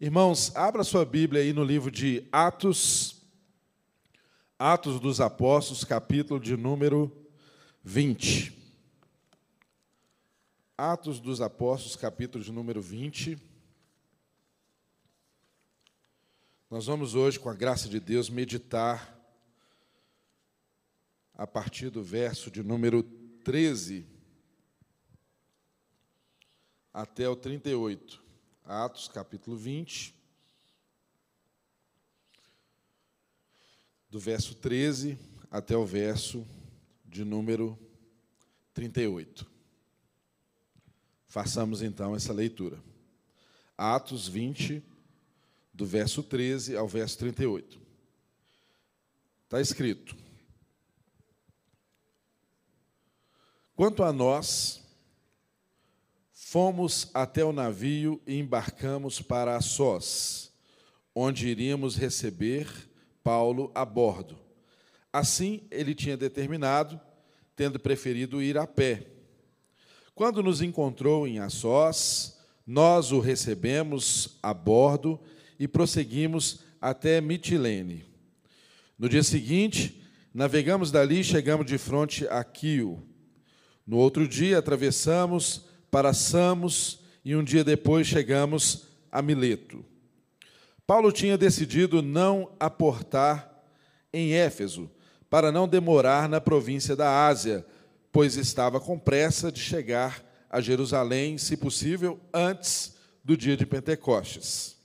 Irmãos, abra sua Bíblia aí no livro de Atos, Atos dos Apóstolos, capítulo de número 20. Atos dos Apóstolos, capítulo de número 20. Nós vamos hoje, com a graça de Deus, meditar a partir do verso de número 13 até o 38. Atos, capítulo 20, do verso 13 até o verso de número 38. Façamos então essa leitura. Atos 20, do verso 13 ao verso 38. Está escrito: Quanto a nós, Fomos até o navio e embarcamos para Assós, onde iríamos receber Paulo a bordo. Assim ele tinha determinado, tendo preferido ir a pé. Quando nos encontrou em Assós, nós o recebemos a bordo e prosseguimos até Mitilene. No dia seguinte, navegamos dali e chegamos de frente a Quio. No outro dia, atravessamos para Samos e um dia depois chegamos a Mileto. Paulo tinha decidido não aportar em Éfeso, para não demorar na província da Ásia, pois estava com pressa de chegar a Jerusalém, se possível, antes do dia de Pentecostes.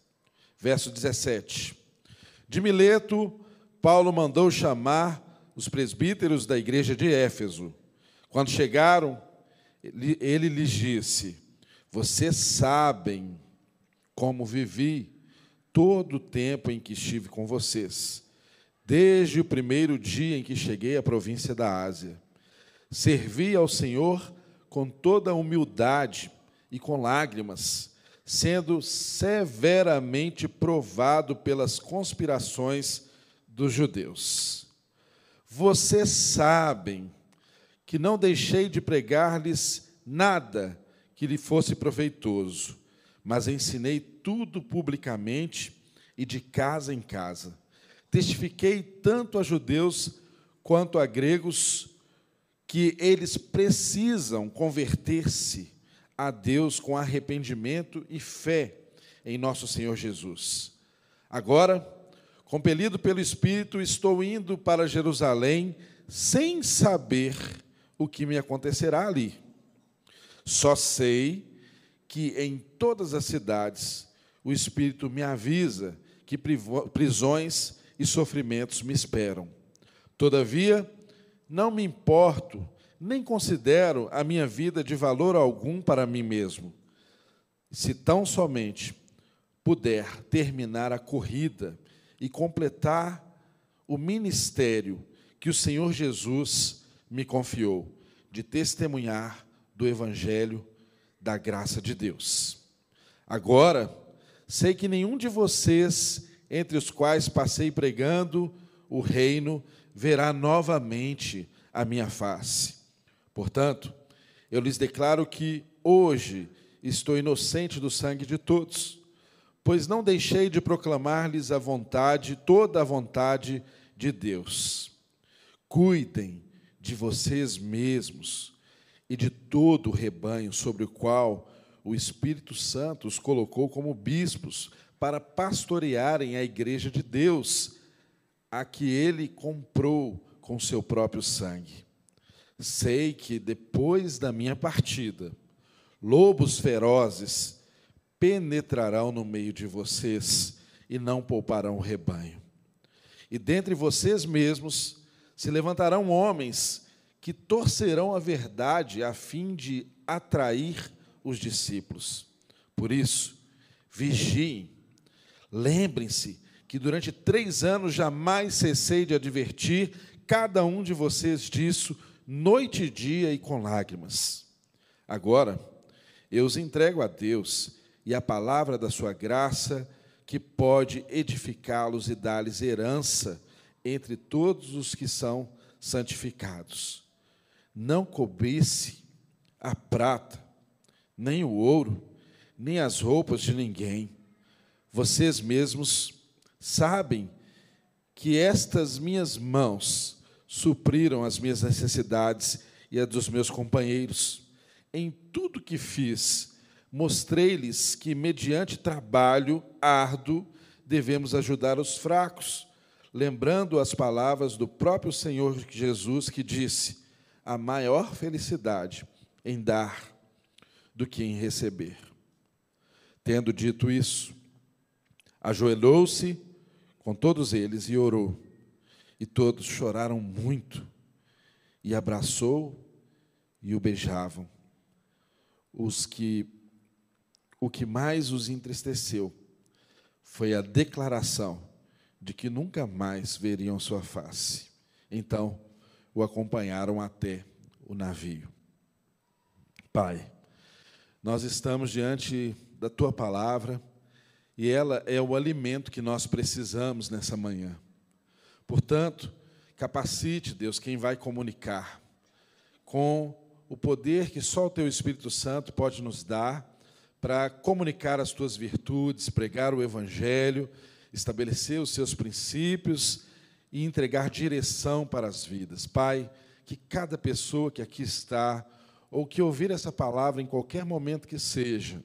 Verso 17. De Mileto, Paulo mandou chamar os presbíteros da igreja de Éfeso. Quando chegaram, ele lhes disse: Vocês sabem como vivi todo o tempo em que estive com vocês, desde o primeiro dia em que cheguei à província da Ásia. Servi ao Senhor com toda humildade e com lágrimas, sendo severamente provado pelas conspirações dos judeus. Vocês sabem que não deixei de pregar-lhes nada que lhe fosse proveitoso, mas ensinei tudo publicamente e de casa em casa. Testifiquei tanto a judeus quanto a gregos que eles precisam converter-se a Deus com arrependimento e fé em nosso Senhor Jesus. Agora, compelido pelo Espírito, estou indo para Jerusalém sem saber o que me acontecerá ali. Só sei que em todas as cidades o Espírito me avisa que prisões e sofrimentos me esperam. Todavia, não me importo, nem considero a minha vida de valor algum para mim mesmo. Se tão somente puder terminar a corrida e completar o ministério que o Senhor Jesus me confiou de testemunhar do Evangelho da graça de Deus. Agora, sei que nenhum de vocês, entre os quais passei pregando o reino, verá novamente a minha face. Portanto, eu lhes declaro que hoje estou inocente do sangue de todos, pois não deixei de proclamar-lhes a vontade, toda a vontade de Deus. Cuidem de vocês mesmos e de todo o rebanho sobre o qual o Espírito Santo os colocou como bispos para pastorearem a igreja de Deus, a que ele comprou com seu próprio sangue. Sei que depois da minha partida, lobos ferozes penetrarão no meio de vocês e não pouparão o rebanho. E dentre vocês mesmos se levantarão homens que torcerão a verdade a fim de atrair os discípulos. Por isso, vigiem, lembrem-se que durante três anos jamais cessei de advertir cada um de vocês disso, noite e dia e com lágrimas. Agora, eu os entrego a Deus e a palavra da sua graça, que pode edificá-los e dar-lhes herança entre todos os que são santificados. Não cobice a prata, nem o ouro, nem as roupas de ninguém. Vocês mesmos sabem que estas minhas mãos supriram as minhas necessidades e a dos meus companheiros. Em tudo que fiz, mostrei-lhes que, mediante trabalho árduo, devemos ajudar os fracos, lembrando as palavras do próprio Senhor Jesus, que disse: a maior felicidade em dar do que em receber. Tendo dito isso, ajoelhou-se com todos eles e orou. E todos choraram muito, e abraçou e o beijavam. Os que o que mais os entristeceu foi a declaração de que nunca mais veriam sua face. Então, o acompanharam até o navio. Pai, nós estamos diante da tua palavra e ela é o alimento que nós precisamos nessa manhã. Portanto, capacite, Deus, quem vai comunicar com o poder que só o teu Espírito Santo pode nos dar para comunicar as tuas virtudes, pregar o evangelho, estabelecer os seus princípios e entregar direção para as vidas. Pai, que cada pessoa que aqui está, ou que ouvir essa palavra em qualquer momento que seja,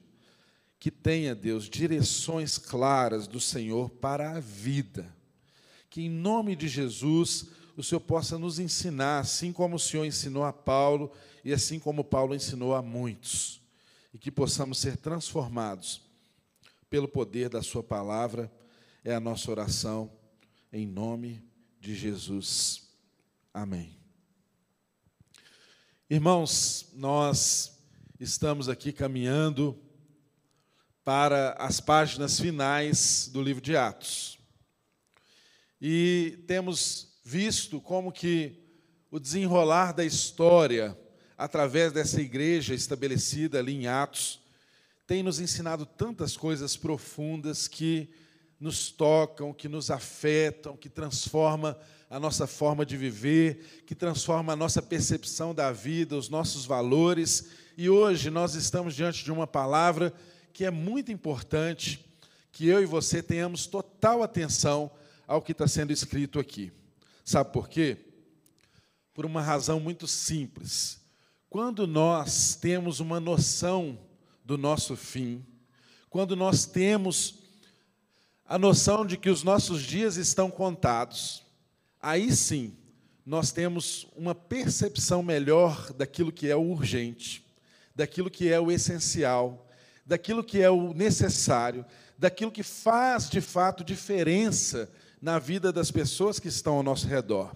que tenha, Deus, direções claras do Senhor para a vida. Que em nome de Jesus o Senhor possa nos ensinar, assim como o Senhor ensinou a Paulo e assim como Paulo ensinou a muitos, e que possamos ser transformados pelo poder da Sua palavra, é a nossa oração, em nome de Jesus. Amém. Irmãos, nós estamos aqui caminhando para as páginas finais do livro de Atos. E temos visto como que o desenrolar da história através dessa igreja estabelecida ali em Atos tem nos ensinado tantas coisas profundas que nos tocam, que nos afetam, que transforma a nossa forma de viver, que transforma a nossa percepção da vida, os nossos valores. E hoje nós estamos diante de uma palavra que é muito importante que eu e você tenhamos total atenção ao que está sendo escrito aqui. Sabe por quê? Por uma razão muito simples. Quando nós temos uma noção do nosso fim, quando nós temos a noção de que os nossos dias estão contados, aí sim nós temos uma percepção melhor daquilo que é o urgente, daquilo que é o essencial, daquilo que é o necessário, daquilo que faz de fato diferença na vida das pessoas que estão ao nosso redor.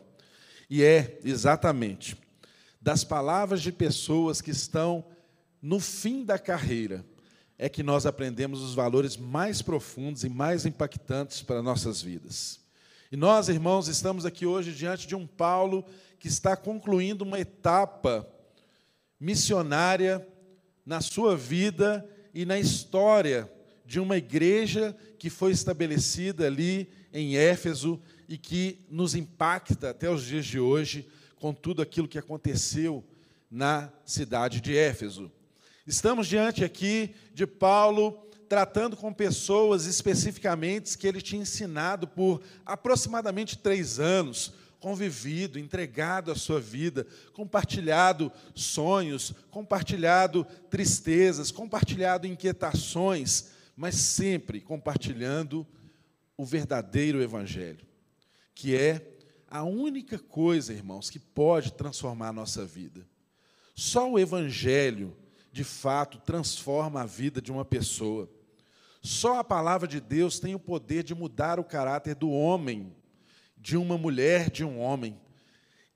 E é exatamente das palavras de pessoas que estão no fim da carreira, é que nós aprendemos os valores mais profundos e mais impactantes para nossas vidas. E nós, irmãos, estamos aqui hoje diante de um Paulo que está concluindo uma etapa missionária na sua vida e na história de uma igreja que foi estabelecida ali em Éfeso e que nos impacta até os dias de hoje com tudo aquilo que aconteceu na cidade de Éfeso. Estamos diante aqui de Paulo tratando com pessoas especificamente que ele tinha ensinado por aproximadamente três anos, convivido, entregado a sua vida, compartilhado sonhos, compartilhado tristezas, compartilhado inquietações, mas sempre compartilhando o verdadeiro Evangelho, que é a única coisa, irmãos, que pode transformar a nossa vida. Só o Evangelho de fato transforma a vida de uma pessoa. Só a palavra de Deus tem o poder de mudar o caráter do homem, de uma mulher, de um homem.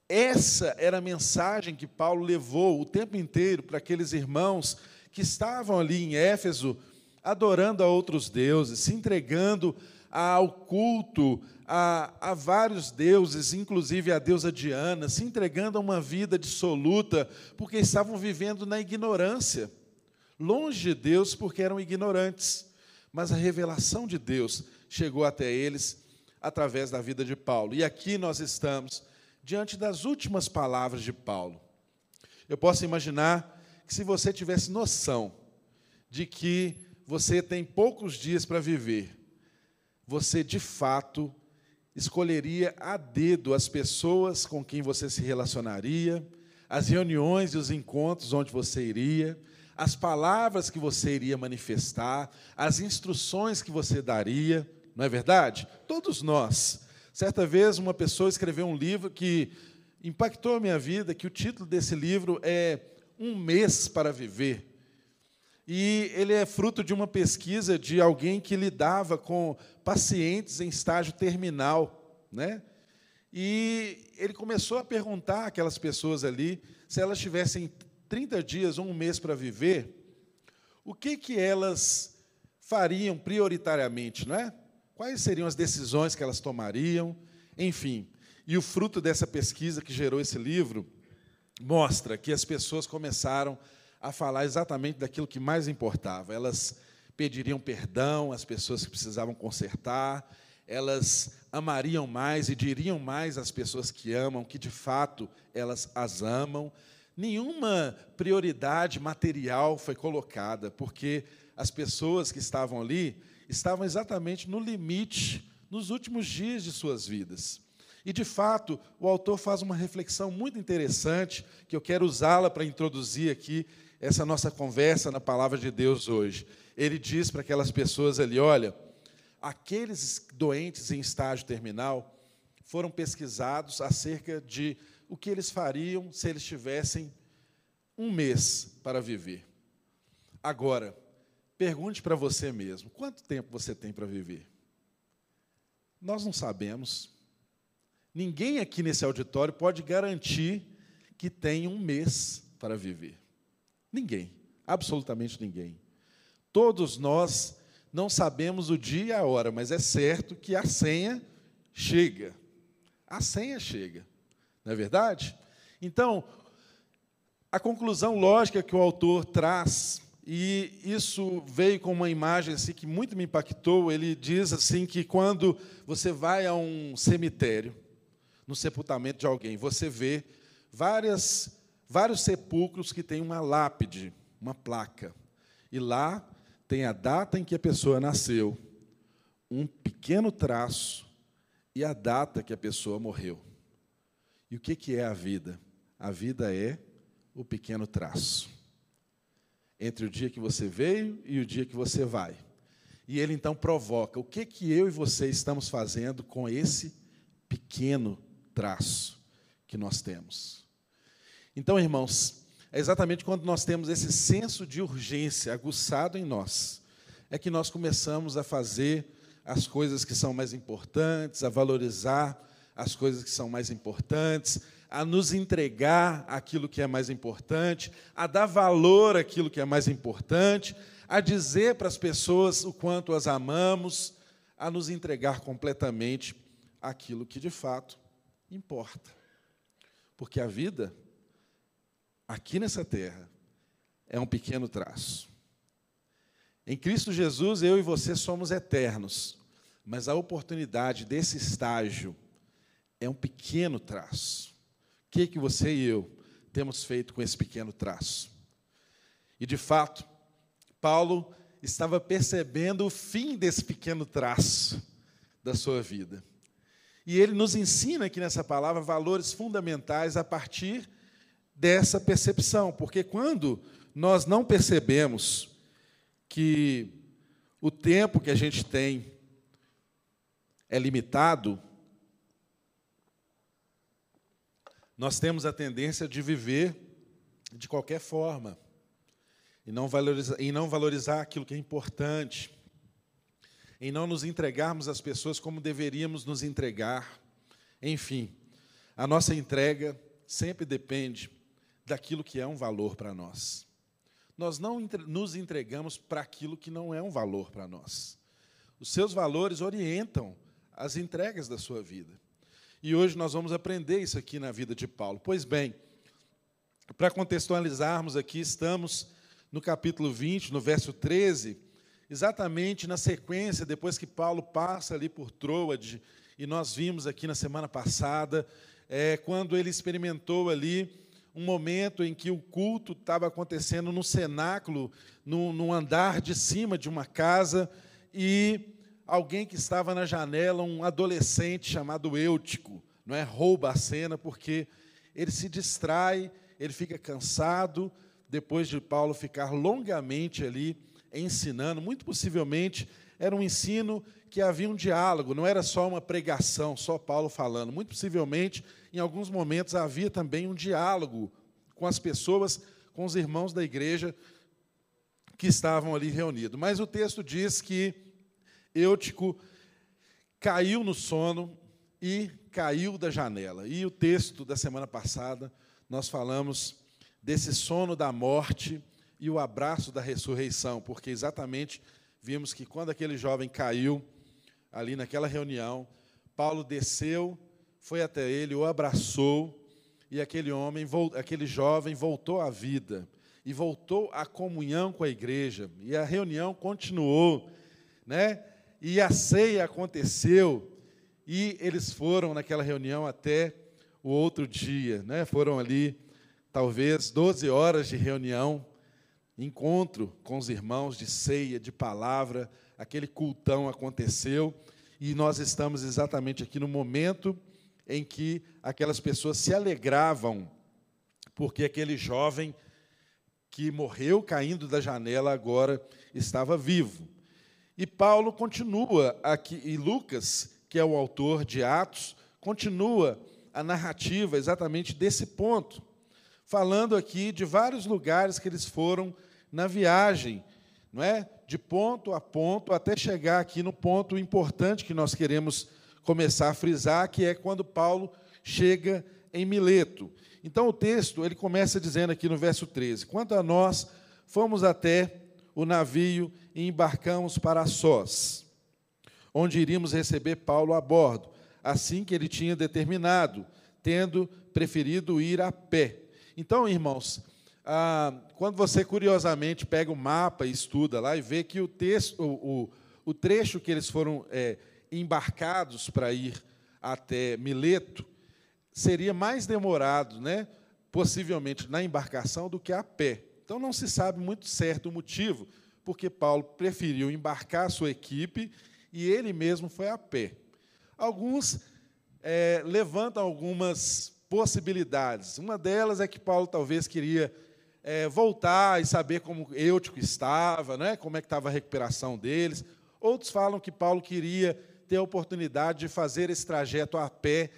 Essa era a mensagem que Paulo levou o tempo inteiro para aqueles irmãos que estavam ali em Éfeso, adorando a outros deuses, se entregando ao culto a, a, vários deuses, inclusive a deusa Diana, se entregando a uma vida dissoluta, porque estavam vivendo na ignorância, longe de Deus, porque eram ignorantes. Mas a revelação de Deus chegou até eles através da vida de Paulo. E aqui nós estamos diante das últimas palavras de Paulo. Eu posso imaginar que se você tivesse noção de que você tem poucos dias para viver, você de fato escolheria a dedo as pessoas com quem você se relacionaria, as reuniões e os encontros onde você iria, as palavras que você iria manifestar, as instruções que você daria, não é verdade? Todos nós. Certa vez uma pessoa escreveu um livro que impactou a minha vida, que o título desse livro é Um Mês para Viver. E ele é fruto de uma pesquisa de alguém que lidava com pacientes em estágio terminal, né? E ele começou a perguntar àquelas pessoas ali se elas tivessem 30 dias ou um mês para viver, o que que elas fariam prioritariamente, não é? Quais seriam as decisões que elas tomariam? Enfim, e o fruto dessa pesquisa que gerou esse livro mostra que as pessoas começaram a falar exatamente daquilo que mais importava. Elas pediriam perdão às pessoas que precisavam consertar, elas amariam mais e diriam mais às pessoas que amam, que de fato elas as amam. Nenhuma prioridade material foi colocada, porque as pessoas que estavam ali estavam exatamente no limite, nos últimos dias de suas vidas. E, de fato, o autor faz uma reflexão muito interessante, que eu quero usá-la para introduzir aqui essa nossa conversa na palavra de Deus hoje. Ele diz para aquelas pessoas ali: olha, aqueles doentes em estágio terminal foram pesquisados acerca de o que eles fariam se eles tivessem um mês para viver. Agora, pergunte para você mesmo: quanto tempo você tem para viver? Nós não sabemos. Ninguém aqui nesse auditório pode garantir que tem um mês para viver. Ninguém, absolutamente ninguém. Todos nós não sabemos o dia e a hora, mas é certo que a senha chega. A senha chega, não é verdade? Então, a conclusão lógica que o autor traz, e isso veio com uma imagem assim que muito me impactou, ele diz assim que quando você vai a um cemitério, no sepultamento de alguém, você vê várias vários sepulcros que têm uma lápide, uma placa. E lá tem a data em que a pessoa nasceu, um pequeno traço e a data que a pessoa morreu. E o que é a vida? A vida é o pequeno traço. Entre o dia que você veio e o dia que você vai. E ele então provoca: o que, que eu e você estamos fazendo com esse pequeno traço que nós temos? Então, irmãos, é exatamente quando nós temos esse senso de urgência aguçado em nós, é que nós começamos a fazer as coisas que são mais importantes, a valorizar as coisas que são mais importantes, a nos entregar aquilo que é mais importante, a dar valor àquilo que é mais importante, a dizer para as pessoas o quanto as amamos, a nos entregar completamente aquilo que de fato importa. Porque a vida aqui nessa terra é um pequeno traço. Em Cristo Jesus, eu e você somos eternos, mas a oportunidade desse estágio é um pequeno traço. O que, que você e eu temos feito com esse pequeno traço? E, de fato, Paulo estava percebendo o fim desse pequeno traço da sua vida. E ele nos ensina aqui nessa palavra valores fundamentais a partir dessa percepção, porque quando nós não percebemos que o tempo que a gente tem é limitado, nós temos a tendência de viver de qualquer forma e não valorizar, e não valorizar aquilo que é importante, em não nos entregarmos às pessoas como deveríamos nos entregar. Enfim, a nossa entrega sempre depende daquilo que é um valor para nós. Nós não nos entregamos para aquilo que não é um valor para nós. Os seus valores orientam as entregas da sua vida. E hoje nós vamos aprender isso aqui na vida de Paulo. Pois bem, para contextualizarmos aqui, estamos no capítulo 20, no verso 13, exatamente na sequência, depois que Paulo passa ali por Troade, e nós vimos aqui na semana passada, é, quando ele experimentou ali um momento em que o culto estava acontecendo no cenáculo, no andar de cima de uma casa, e alguém que estava na janela, um adolescente chamado Eutico, não é? Rouba a cena porque ele se distrai, ele fica cansado, depois de Paulo ficar longamente ali ensinando, muito possivelmente era um ensino que havia um diálogo, não era só uma pregação, só Paulo falando. Muito possivelmente, em alguns momentos, havia também um diálogo com as pessoas, com os irmãos da igreja que estavam ali reunidos. Mas o texto diz que Eutico caiu no sono e caiu da janela. E o texto da semana passada, nós falamos desse sono da morte e o abraço da ressurreição, porque exatamente vimos que quando aquele jovem caiu, ali naquela reunião, Paulo desceu, foi até ele, o abraçou, e aquele homem, aquele jovem voltou à vida e voltou à comunhão com a igreja. E a reunião continuou, né? E a ceia aconteceu, e eles foram naquela reunião até o outro dia, né? Foram ali talvez 12 horas de reunião, encontro com os irmãos de ceia, de palavra, aquele cultão aconteceu e nós estamos exatamente aqui no momento em que aquelas pessoas se alegravam porque aquele jovem que morreu caindo da janela agora estava vivo. E Paulo continua aqui, e Lucas, que é o autor de Atos, continua a narrativa exatamente desse ponto, falando aqui de vários lugares que eles foram na viagem, não é? De ponto a ponto até chegar aqui no ponto importante que nós queremos começar a frisar, que é quando Paulo chega em Mileto. Então o texto, ele começa dizendo aqui no verso 13: "Quanto a nós, fomos até o navio e embarcamos para Sós, onde iríamos receber Paulo a bordo, assim que ele tinha determinado, tendo preferido ir a pé." Então, irmãos, ah, quando você curiosamente pega o mapa e estuda lá e vê que o texto, o, o, o trecho que eles foram é, embarcados para ir até Mileto seria mais demorado, né, possivelmente na embarcação do que a pé. Então não se sabe muito certo o motivo, porque Paulo preferiu embarcar a sua equipe e ele mesmo foi a pé. Alguns é, levantam algumas possibilidades. Uma delas é que Paulo talvez queria é, voltar e saber como Eutico estava, né, como é que estava a recuperação deles. Outros falam que Paulo queria ter a oportunidade de fazer esse trajeto a pé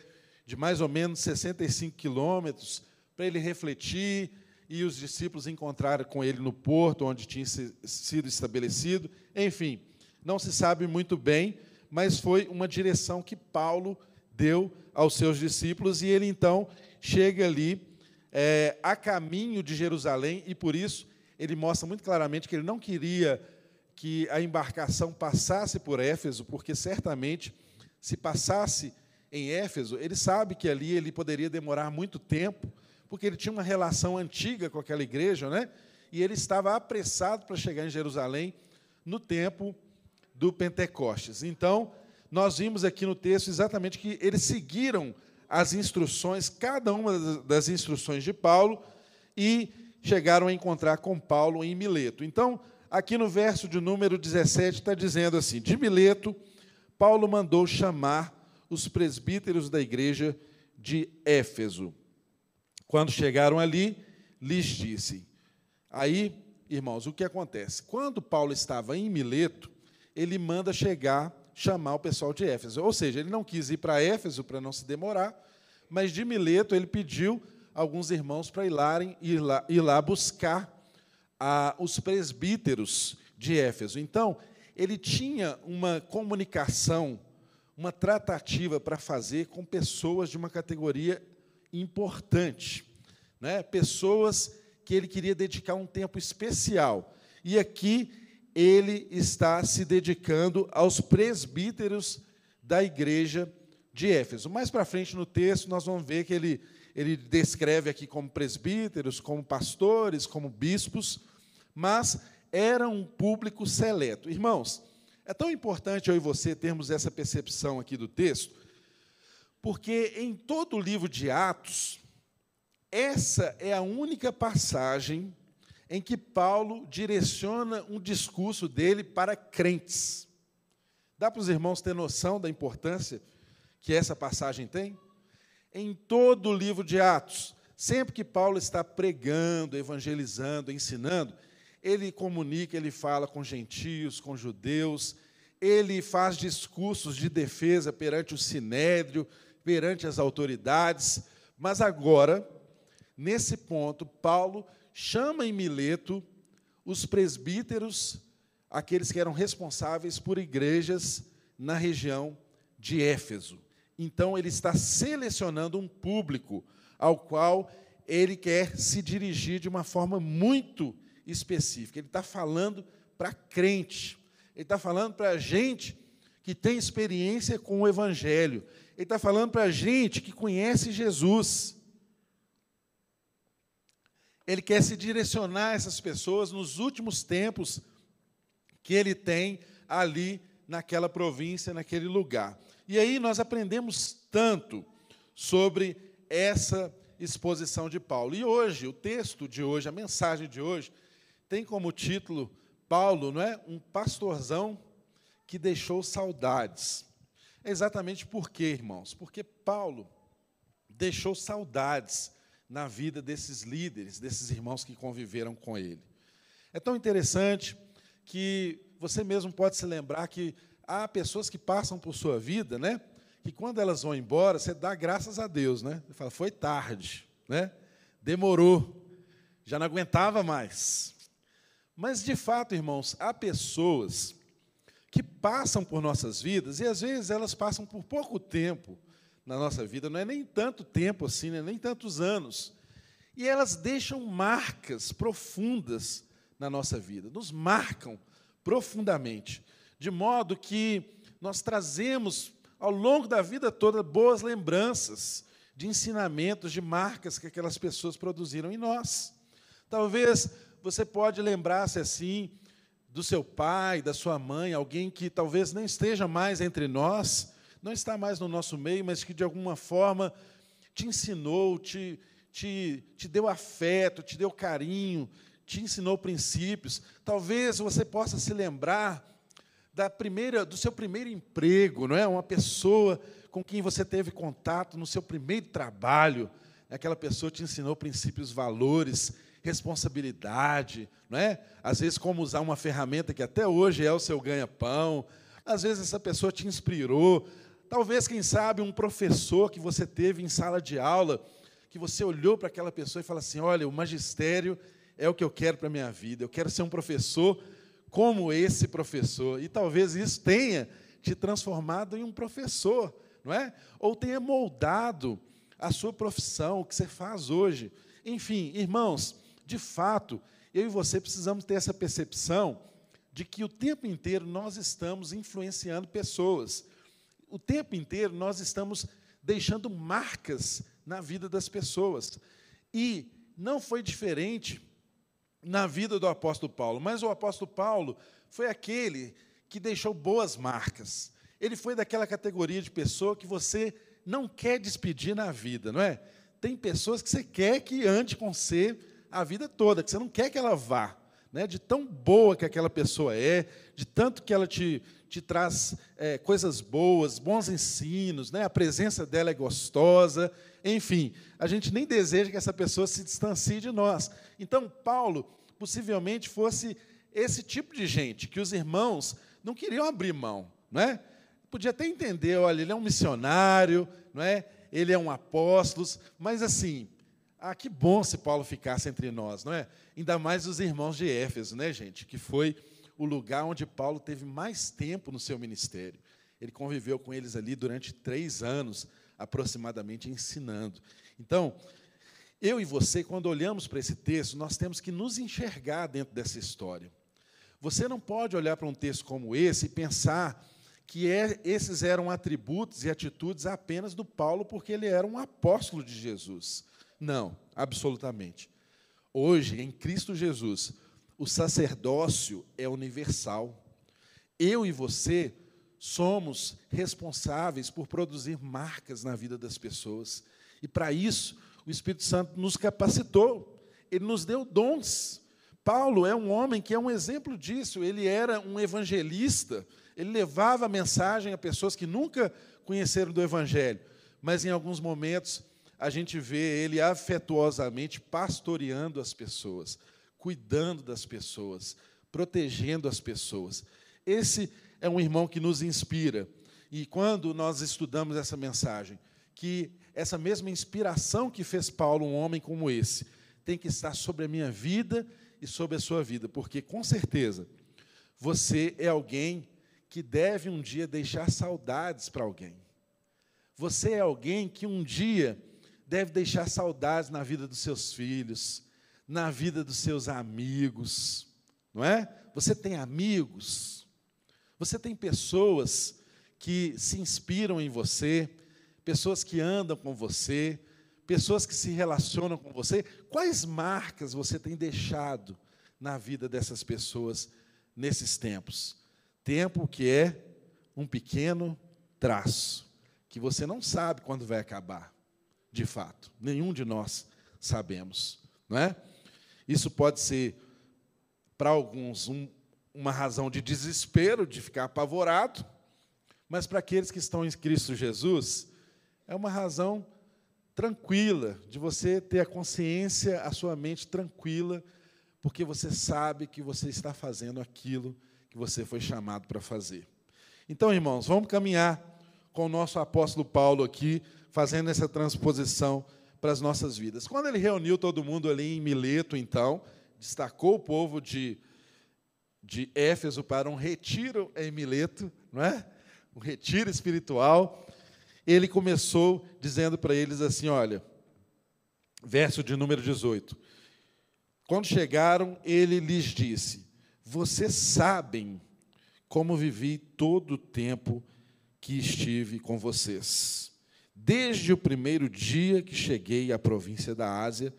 de mais ou menos 65 quilômetros, para ele refletir e os discípulos encontrarem com ele no porto onde tinha sido estabelecido. Enfim, não se sabe muito bem, mas foi uma direção que Paulo deu aos seus discípulos e ele então chega ali é, a caminho de Jerusalém, e por isso ele mostra muito claramente que ele não queria que a embarcação passasse por Éfeso, porque certamente, se passasse em Éfeso, ele sabe que ali ele poderia demorar muito tempo, porque ele tinha uma relação antiga com aquela igreja, né? e ele estava apressado para chegar em Jerusalém no tempo do Pentecostes. Então, nós vimos aqui no texto exatamente que eles seguiram as instruções, cada uma das instruções de Paulo, e chegaram a encontrar com Paulo em Mileto. Então, aqui no verso de número 17, está dizendo assim: De Mileto, Paulo mandou chamar os presbíteros da igreja de Éfeso. Quando chegaram ali, lhes disse. Aí, irmãos, o que acontece? Quando Paulo estava em Mileto, ele manda chegar chamar o pessoal de Éfeso. Ou seja, ele não quis ir para Éfeso para não se demorar, mas de Mileto ele pediu alguns irmãos para ir lá, ir lá, ir lá buscar a, os presbíteros de Éfeso. Então, ele tinha uma comunicação, uma tratativa para fazer com pessoas de uma categoria importante, né? pessoas que ele queria dedicar um tempo especial. E aqui ele está se dedicando aos presbíteros da igreja de Éfeso. Mais para frente no texto, nós vamos ver que ele, ele descreve aqui como presbíteros, como pastores, como bispos, mas era um público seleto. Irmãos, é tão importante eu e você termos essa percepção aqui do texto, porque em todo o livro de Atos, essa é a única passagem em que Paulo direciona um discurso dele para crentes. Dá para os irmãos ter noção da importância que essa passagem tem? Em todo o livro de Atos, sempre que Paulo está pregando, evangelizando, ensinando, ele comunica, ele fala com gentios, com judeus, ele faz discursos de defesa perante o sinédrio, perante as autoridades, mas agora, nesse ponto, Paulo chama em Mileto os presbíteros, aqueles que eram responsáveis por igrejas na região de Éfeso. Então, ele está selecionando um público ao qual ele quer se dirigir de uma forma muito específica. Ele está falando para crente, ele está falando para gente que tem experiência com o Evangelho, ele está falando para gente que conhece Jesus. Ele quer se direcionar a essas pessoas nos últimos tempos que ele tem ali naquela província, naquele lugar. E aí nós aprendemos tanto sobre essa exposição de Paulo. E hoje, o texto de hoje, a mensagem de hoje, tem como título Paulo, não é? Um pastorzão que deixou saudades. É exatamente por quê, irmãos? Porque Paulo deixou saudades na vida desses líderes, desses irmãos que conviveram com ele. É tão interessante que você mesmo pode se lembrar que há pessoas que passam por sua vida, né? Que quando elas vão embora, você dá graças a Deus, né? Você fala, foi tarde, né? Demorou, já não aguentava mais. Mas, de fato, irmãos, há pessoas que passam por nossas vidas, e às vezes elas passam por pouco tempo na nossa vida, não é nem tanto tempo assim, né? nem tantos anos. E elas deixam marcas profundas na nossa vida, nos marcam profundamente, de modo que nós trazemos ao longo da vida toda boas lembranças de ensinamentos, de marcas que aquelas pessoas produziram em nós. Talvez você pode lembrar-se assim do seu pai, da sua mãe, alguém que talvez não esteja mais entre nós, não está mais no nosso meio, mas que de alguma forma te ensinou, te, te, te deu afeto, te deu carinho, te ensinou princípios. Talvez você possa se lembrar da primeira, do seu primeiro emprego, não é? Uma pessoa com quem você teve contato no seu primeiro trabalho, aquela pessoa te ensinou princípios, valores responsabilidade, não é? Às vezes como usar uma ferramenta que até hoje é o seu ganha-pão. Às vezes essa pessoa te inspirou. Talvez, quem sabe, um professor que você teve em sala de aula, que você olhou para aquela pessoa e falou assim: "Olha, o magistério é o que eu quero para a minha vida. Eu quero ser um professor como esse professor". E talvez isso tenha te transformado em um professor, não é? Ou tenha moldado a sua profissão, o que você faz hoje. Enfim, irmãos, de fato, eu e você precisamos ter essa percepção de que o tempo inteiro nós estamos influenciando pessoas. O tempo inteiro nós estamos deixando marcas na vida das pessoas. E não foi diferente na vida do apóstolo Paulo, mas o apóstolo Paulo foi aquele que deixou boas marcas. Ele foi daquela categoria de pessoa que você não quer despedir na vida, não é? Tem pessoas que você quer que ande com você a vida toda, que você não quer que ela vá. Né, de tão boa que aquela pessoa é, de tanto que ela te, te traz é, coisas boas, bons ensinos, né, a presença dela é gostosa, enfim, a gente nem deseja que essa pessoa se distancie de nós. Então, Paulo possivelmente fosse esse tipo de gente que os irmãos não queriam abrir mão, não é? Podia até entender, olha, ele é um missionário, não é? Ele é um apóstolo, mas assim, ah, que bom se Paulo ficasse entre nós, não é? Ainda mais os irmãos de Éfeso, né, gente? Que foi o lugar onde Paulo teve mais tempo no seu ministério. Ele conviveu com eles ali durante três anos, aproximadamente, ensinando. Então, eu e você, quando olhamos para esse texto, nós temos que nos enxergar dentro dessa história. Você não pode olhar para um texto como esse e pensar que é, esses eram atributos e atitudes apenas do Paulo, porque ele era um apóstolo de Jesus. Não, absolutamente. Hoje, em Cristo Jesus, o sacerdócio é universal. Eu e você somos responsáveis por produzir marcas na vida das pessoas. E para isso, o Espírito Santo nos capacitou, ele nos deu dons. Paulo é um homem que é um exemplo disso. Ele era um evangelista, Ele levava a mensagem a pessoas que nunca conheceram do Evangelho, mas em alguns momentos a gente vê ele afetuosamente pastoreando as pessoas, cuidando das pessoas, protegendo as pessoas. Esse é um irmão que nos inspira. E quando nós estudamos essa mensagem, que essa mesma inspiração que fez Paulo um homem como esse, tem que estar sobre a minha vida e sobre a sua vida, porque com certeza você é alguém que deve um dia deixar saudades para alguém. Você é alguém que um dia deve deixar saudades na vida dos seus filhos, na vida dos seus amigos, não é? Você tem amigos, você tem pessoas que se inspiram em você, pessoas que andam com você, pessoas que se relacionam com você. Quais marcas você tem deixado na vida dessas pessoas nesses tempos? Tempo que é um pequeno traço, que você não sabe quando vai acabar de fato. Nenhum de nós sabemos, não é? Isso pode ser para alguns um, uma razão de desespero, de ficar apavorado, mas para aqueles que estão em Cristo Jesus, é uma razão tranquila de você ter a consciência, a sua mente tranquila, porque você sabe que você está fazendo aquilo que você foi chamado para fazer. Então, irmãos, vamos caminhar com o nosso apóstolo Paulo aqui fazendo essa transposição para as nossas vidas. Quando ele reuniu todo mundo ali em Mileto, então, destacou o povo de, de Éfeso para um retiro em Mileto, não é? Um retiro espiritual. Ele começou dizendo para eles assim: olha, verso de número 18. Quando chegaram, ele lhes disse: Vocês sabem como vivi todo o tempo que estive com vocês Desde o primeiro dia que cheguei à província da Ásia,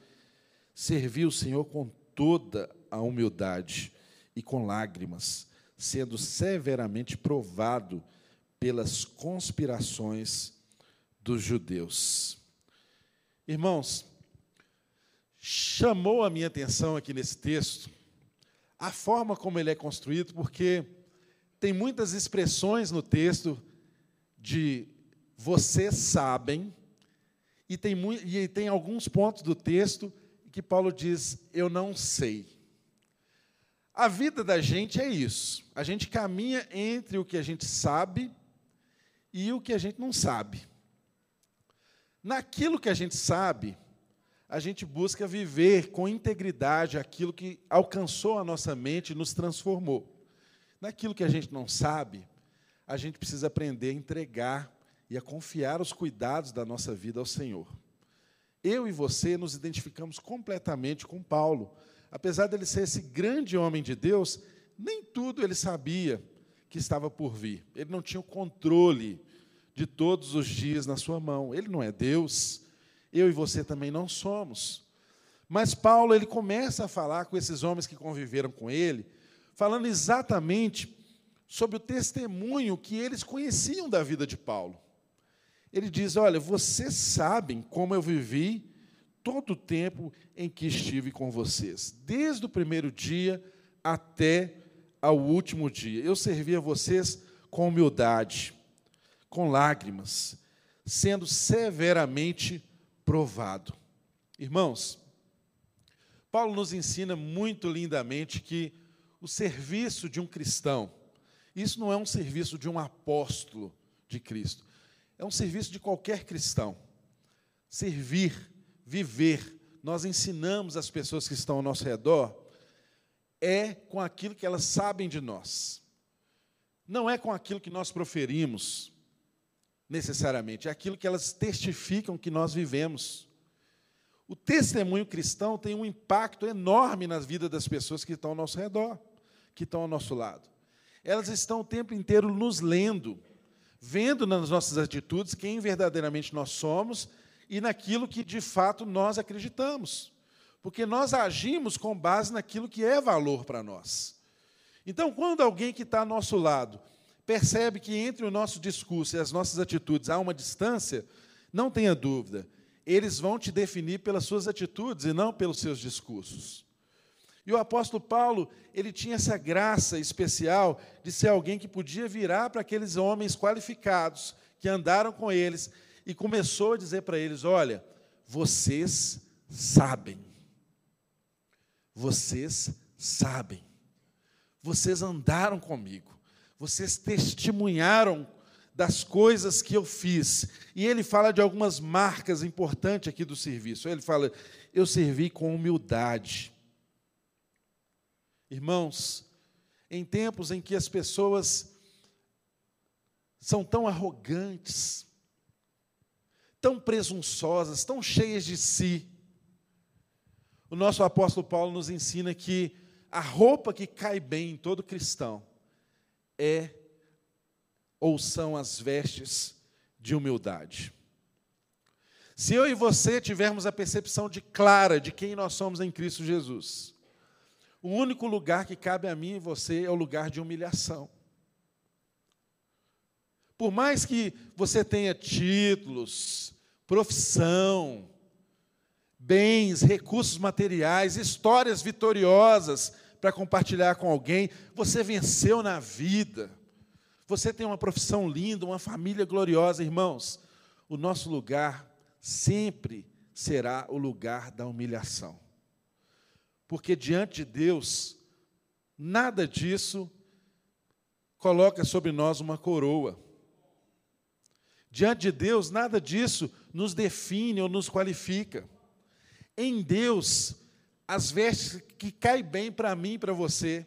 servi o Senhor com toda a humildade e com lágrimas, sendo severamente provado pelas conspirações dos judeus. Irmãos, chamou a minha atenção aqui nesse texto a forma como ele é construído, porque tem muitas expressões no texto de vocês sabem, e tem, e tem alguns pontos do texto que Paulo diz, eu não sei. A vida da gente é isso. A gente caminha entre o que a gente sabe e o que a gente não sabe. Naquilo que a gente sabe, a gente busca viver com integridade aquilo que alcançou a nossa mente e nos transformou. Naquilo que a gente não sabe, a gente precisa aprender a entregar e a confiar os cuidados da nossa vida ao Senhor. Eu e você nos identificamos completamente com Paulo. Apesar dele ser esse grande homem de Deus, nem tudo ele sabia que estava por vir. Ele não tinha o controle de todos os dias na sua mão. Ele não é Deus. Eu e você também não somos. Mas Paulo ele começa a falar com esses homens que conviveram com ele, falando exatamente sobre o testemunho que eles conheciam da vida de Paulo. Ele diz: Olha, vocês sabem como eu vivi todo o tempo em que estive com vocês, desde o primeiro dia até ao último dia. Eu servi a vocês com humildade, com lágrimas, sendo severamente provado. Irmãos, Paulo nos ensina muito lindamente que o serviço de um cristão, isso não é um serviço de um apóstolo de Cristo, é um serviço de qualquer cristão. Servir, viver, nós ensinamos as pessoas que estão ao nosso redor, é com aquilo que elas sabem de nós. Não é com aquilo que nós proferimos, necessariamente, é aquilo que elas testificam que nós vivemos. O testemunho cristão tem um impacto enorme na vida das pessoas que estão ao nosso redor, que estão ao nosso lado. Elas estão o tempo inteiro nos lendo, vendo nas nossas atitudes quem verdadeiramente nós somos e naquilo que de fato nós acreditamos. Porque nós agimos com base naquilo que é valor para nós. Então, quando alguém que está ao nosso lado percebe que entre o nosso discurso e as nossas atitudes há uma distância, não tenha dúvida, eles vão te definir pelas suas atitudes e não pelos seus discursos. E o apóstolo Paulo, ele tinha essa graça especial de ser alguém que podia virar para aqueles homens qualificados que andaram com eles e começou a dizer para eles: Olha, vocês sabem, vocês sabem, vocês andaram comigo, vocês testemunharam das coisas que eu fiz. E ele fala de algumas marcas importantes aqui do serviço. Ele fala: Eu servi com humildade. Irmãos, em tempos em que as pessoas são tão arrogantes, tão presunçosas, tão cheias de si, o nosso apóstolo Paulo nos ensina que a roupa que cai bem em todo cristão é ou são as vestes de humildade. Se eu e você tivermos a percepção de clara de quem nós somos em Cristo Jesus, o único lugar que cabe a mim e você é o lugar de humilhação. Por mais que você tenha títulos, profissão, bens, recursos materiais, histórias vitoriosas para compartilhar com alguém, você venceu na vida. Você tem uma profissão linda, uma família gloriosa, irmãos. O nosso lugar sempre será o lugar da humilhação porque diante de Deus, nada disso coloca sobre nós uma coroa. Diante de Deus, nada disso nos define ou nos qualifica. Em Deus, as vestes que caem bem para mim e para você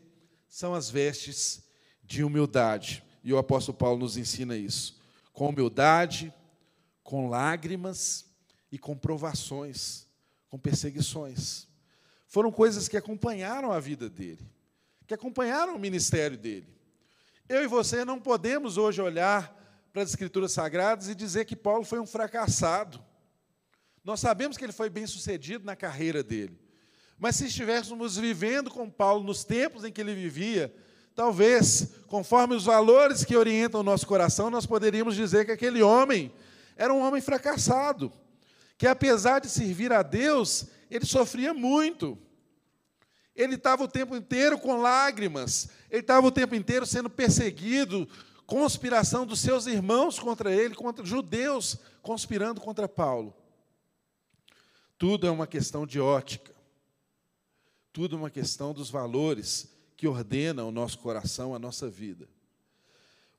são as vestes de humildade. E o apóstolo Paulo nos ensina isso. Com humildade, com lágrimas e com provações, com perseguições. Foram coisas que acompanharam a vida dele, que acompanharam o ministério dele. Eu e você não podemos hoje olhar para as Escrituras Sagradas e dizer que Paulo foi um fracassado. Nós sabemos que ele foi bem sucedido na carreira dele. Mas se estivéssemos vivendo com Paulo nos tempos em que ele vivia, talvez, conforme os valores que orientam o nosso coração, nós poderíamos dizer que aquele homem era um homem fracassado, que apesar de servir a Deus, ele sofria muito. Ele estava o tempo inteiro com lágrimas, ele estava o tempo inteiro sendo perseguido, conspiração dos seus irmãos contra ele, contra judeus conspirando contra Paulo. Tudo é uma questão de ótica, tudo é uma questão dos valores que ordenam o nosso coração, a nossa vida.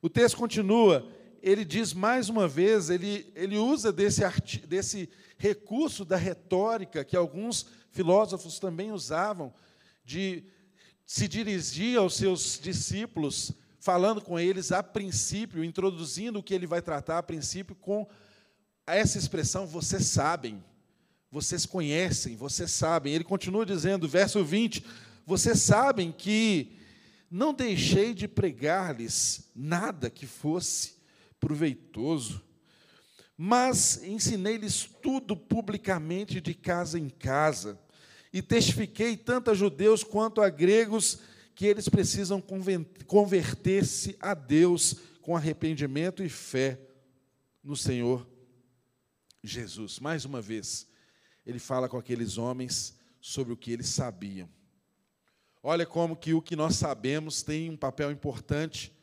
O texto continua, ele diz mais uma vez, ele, ele usa desse, desse recurso da retórica que alguns filósofos também usavam, de se dirigir aos seus discípulos, falando com eles a princípio, introduzindo o que ele vai tratar a princípio com essa expressão, vocês sabem, vocês conhecem, vocês sabem. Ele continua dizendo, verso 20: vocês sabem que não deixei de pregar-lhes nada que fosse proveitoso, mas ensinei-lhes tudo publicamente de casa em casa, e testifiquei tanto a judeus quanto a gregos que eles precisam converter-se a Deus com arrependimento e fé no Senhor Jesus. Mais uma vez, ele fala com aqueles homens sobre o que eles sabiam. Olha como que o que nós sabemos tem um papel importante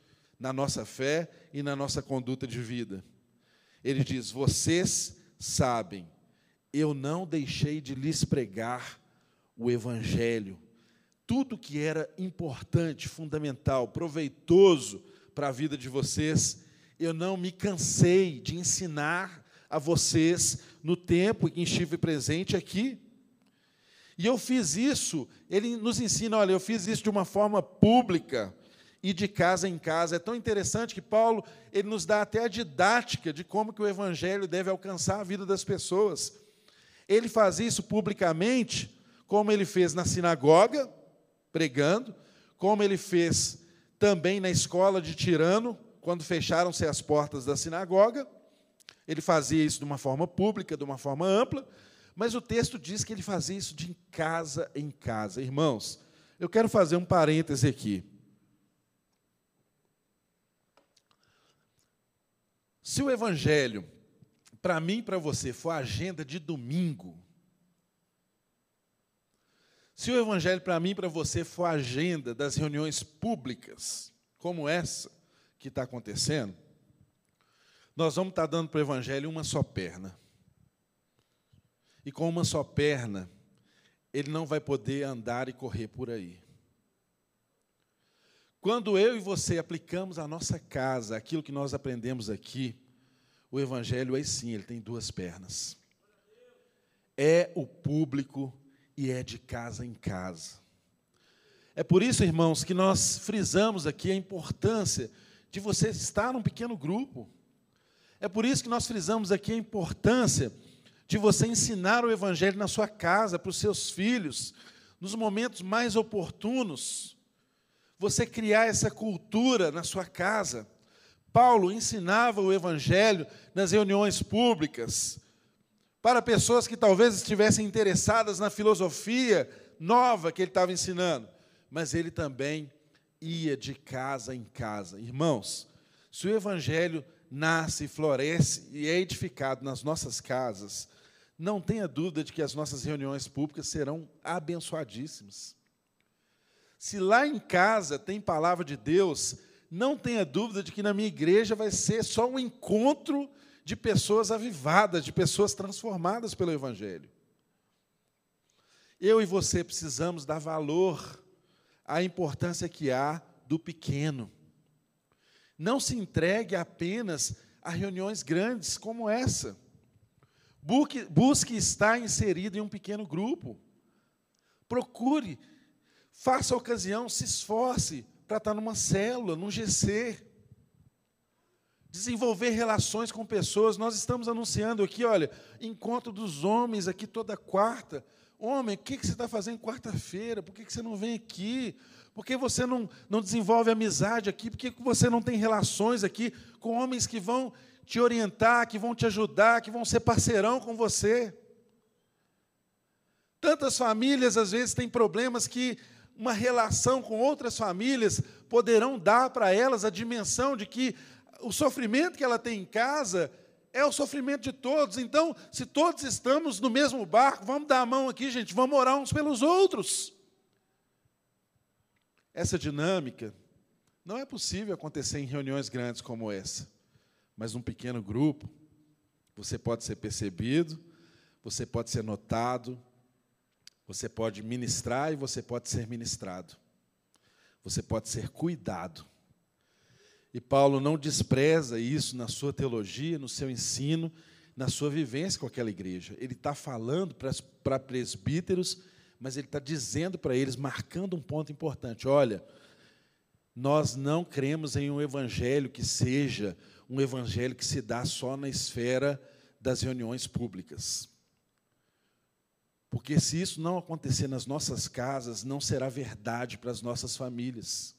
na nossa fé e na nossa conduta de vida. Ele diz: Vocês sabem, eu não deixei de lhes pregar o Evangelho. Tudo que era importante, fundamental, proveitoso para a vida de vocês, eu não me cansei de ensinar a vocês no tempo em que estive presente aqui. E eu fiz isso, ele nos ensina, olha, eu fiz isso de uma forma pública, e de casa em casa. É tão interessante que Paulo ele nos dá até a didática de como que o evangelho deve alcançar a vida das pessoas. Ele faz isso publicamente, como ele fez na sinagoga, pregando, como ele fez também na escola de Tirano, quando fecharam-se as portas da sinagoga. Ele fazia isso de uma forma pública, de uma forma ampla, mas o texto diz que ele fazia isso de casa em casa. Irmãos, eu quero fazer um parêntese aqui. Se o Evangelho, para mim e para você, for agenda de domingo, Se o evangelho para mim e para você for a agenda das reuniões públicas, como essa que está acontecendo, nós vamos estar tá dando para o evangelho uma só perna. E com uma só perna, ele não vai poder andar e correr por aí. Quando eu e você aplicamos à nossa casa aquilo que nós aprendemos aqui, o Evangelho aí sim, ele tem duas pernas. É o público e é de casa em casa. É por isso, irmãos, que nós frisamos aqui a importância de você estar num pequeno grupo. É por isso que nós frisamos aqui a importância de você ensinar o Evangelho na sua casa, para os seus filhos, nos momentos mais oportunos. Você criar essa cultura na sua casa. Paulo ensinava o Evangelho nas reuniões públicas, para pessoas que talvez estivessem interessadas na filosofia nova que ele estava ensinando, mas ele também ia de casa em casa. Irmãos, se o Evangelho nasce, floresce e é edificado nas nossas casas, não tenha dúvida de que as nossas reuniões públicas serão abençoadíssimas. Se lá em casa tem palavra de Deus, não tenha dúvida de que na minha igreja vai ser só um encontro de pessoas avivadas, de pessoas transformadas pelo Evangelho. Eu e você precisamos dar valor à importância que há do pequeno. Não se entregue apenas a reuniões grandes como essa. Busque, busque estar inserido em um pequeno grupo. Procure, faça a ocasião, se esforce para estar numa célula, num GC. Desenvolver relações com pessoas. Nós estamos anunciando aqui, olha, encontro dos homens aqui toda quarta. Homem, o que você está fazendo quarta-feira? Por que você não vem aqui? Por que você não, não desenvolve amizade aqui? Por que você não tem relações aqui com homens que vão te orientar, que vão te ajudar, que vão ser parceirão com você. Tantas famílias, às vezes, têm problemas que uma relação com outras famílias poderão dar para elas a dimensão de que o sofrimento que ela tem em casa é o sofrimento de todos. Então, se todos estamos no mesmo barco, vamos dar a mão aqui, gente, vamos orar uns pelos outros. Essa dinâmica não é possível acontecer em reuniões grandes como essa mas num pequeno grupo, você pode ser percebido, você pode ser notado, você pode ministrar e você pode ser ministrado. Você pode ser cuidado. E Paulo não despreza isso na sua teologia, no seu ensino, na sua vivência com aquela igreja. Ele está falando para presbíteros, mas ele está dizendo para eles, marcando um ponto importante: olha, nós não cremos em um evangelho que seja um evangelho que se dá só na esfera das reuniões públicas. Porque se isso não acontecer nas nossas casas, não será verdade para as nossas famílias.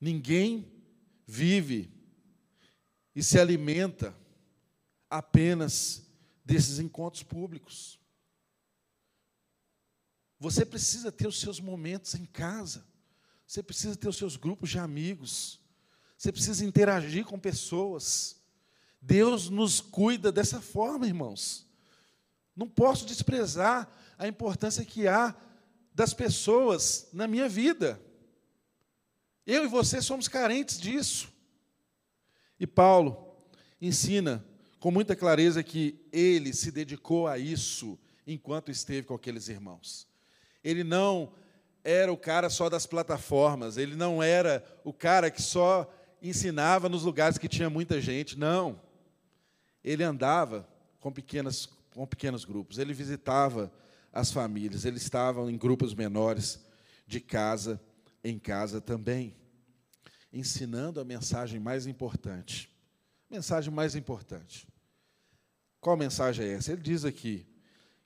Ninguém vive e se alimenta apenas desses encontros públicos. Você precisa ter os seus momentos em casa. Você precisa ter os seus grupos de amigos. Você precisa interagir com pessoas. Deus nos cuida dessa forma, irmãos. Não posso desprezar a importância que há das pessoas na minha vida. Eu e você somos carentes disso. E Paulo ensina com muita clareza que ele se dedicou a isso enquanto esteve com aqueles irmãos. Ele não era o cara só das plataformas, ele não era o cara que só ensinava nos lugares que tinha muita gente, não. Ele andava com, pequenas, com pequenos grupos, ele visitava as famílias, ele estava em grupos menores, de casa em casa também, ensinando a mensagem mais importante. Mensagem mais importante. Qual mensagem é essa? Ele diz aqui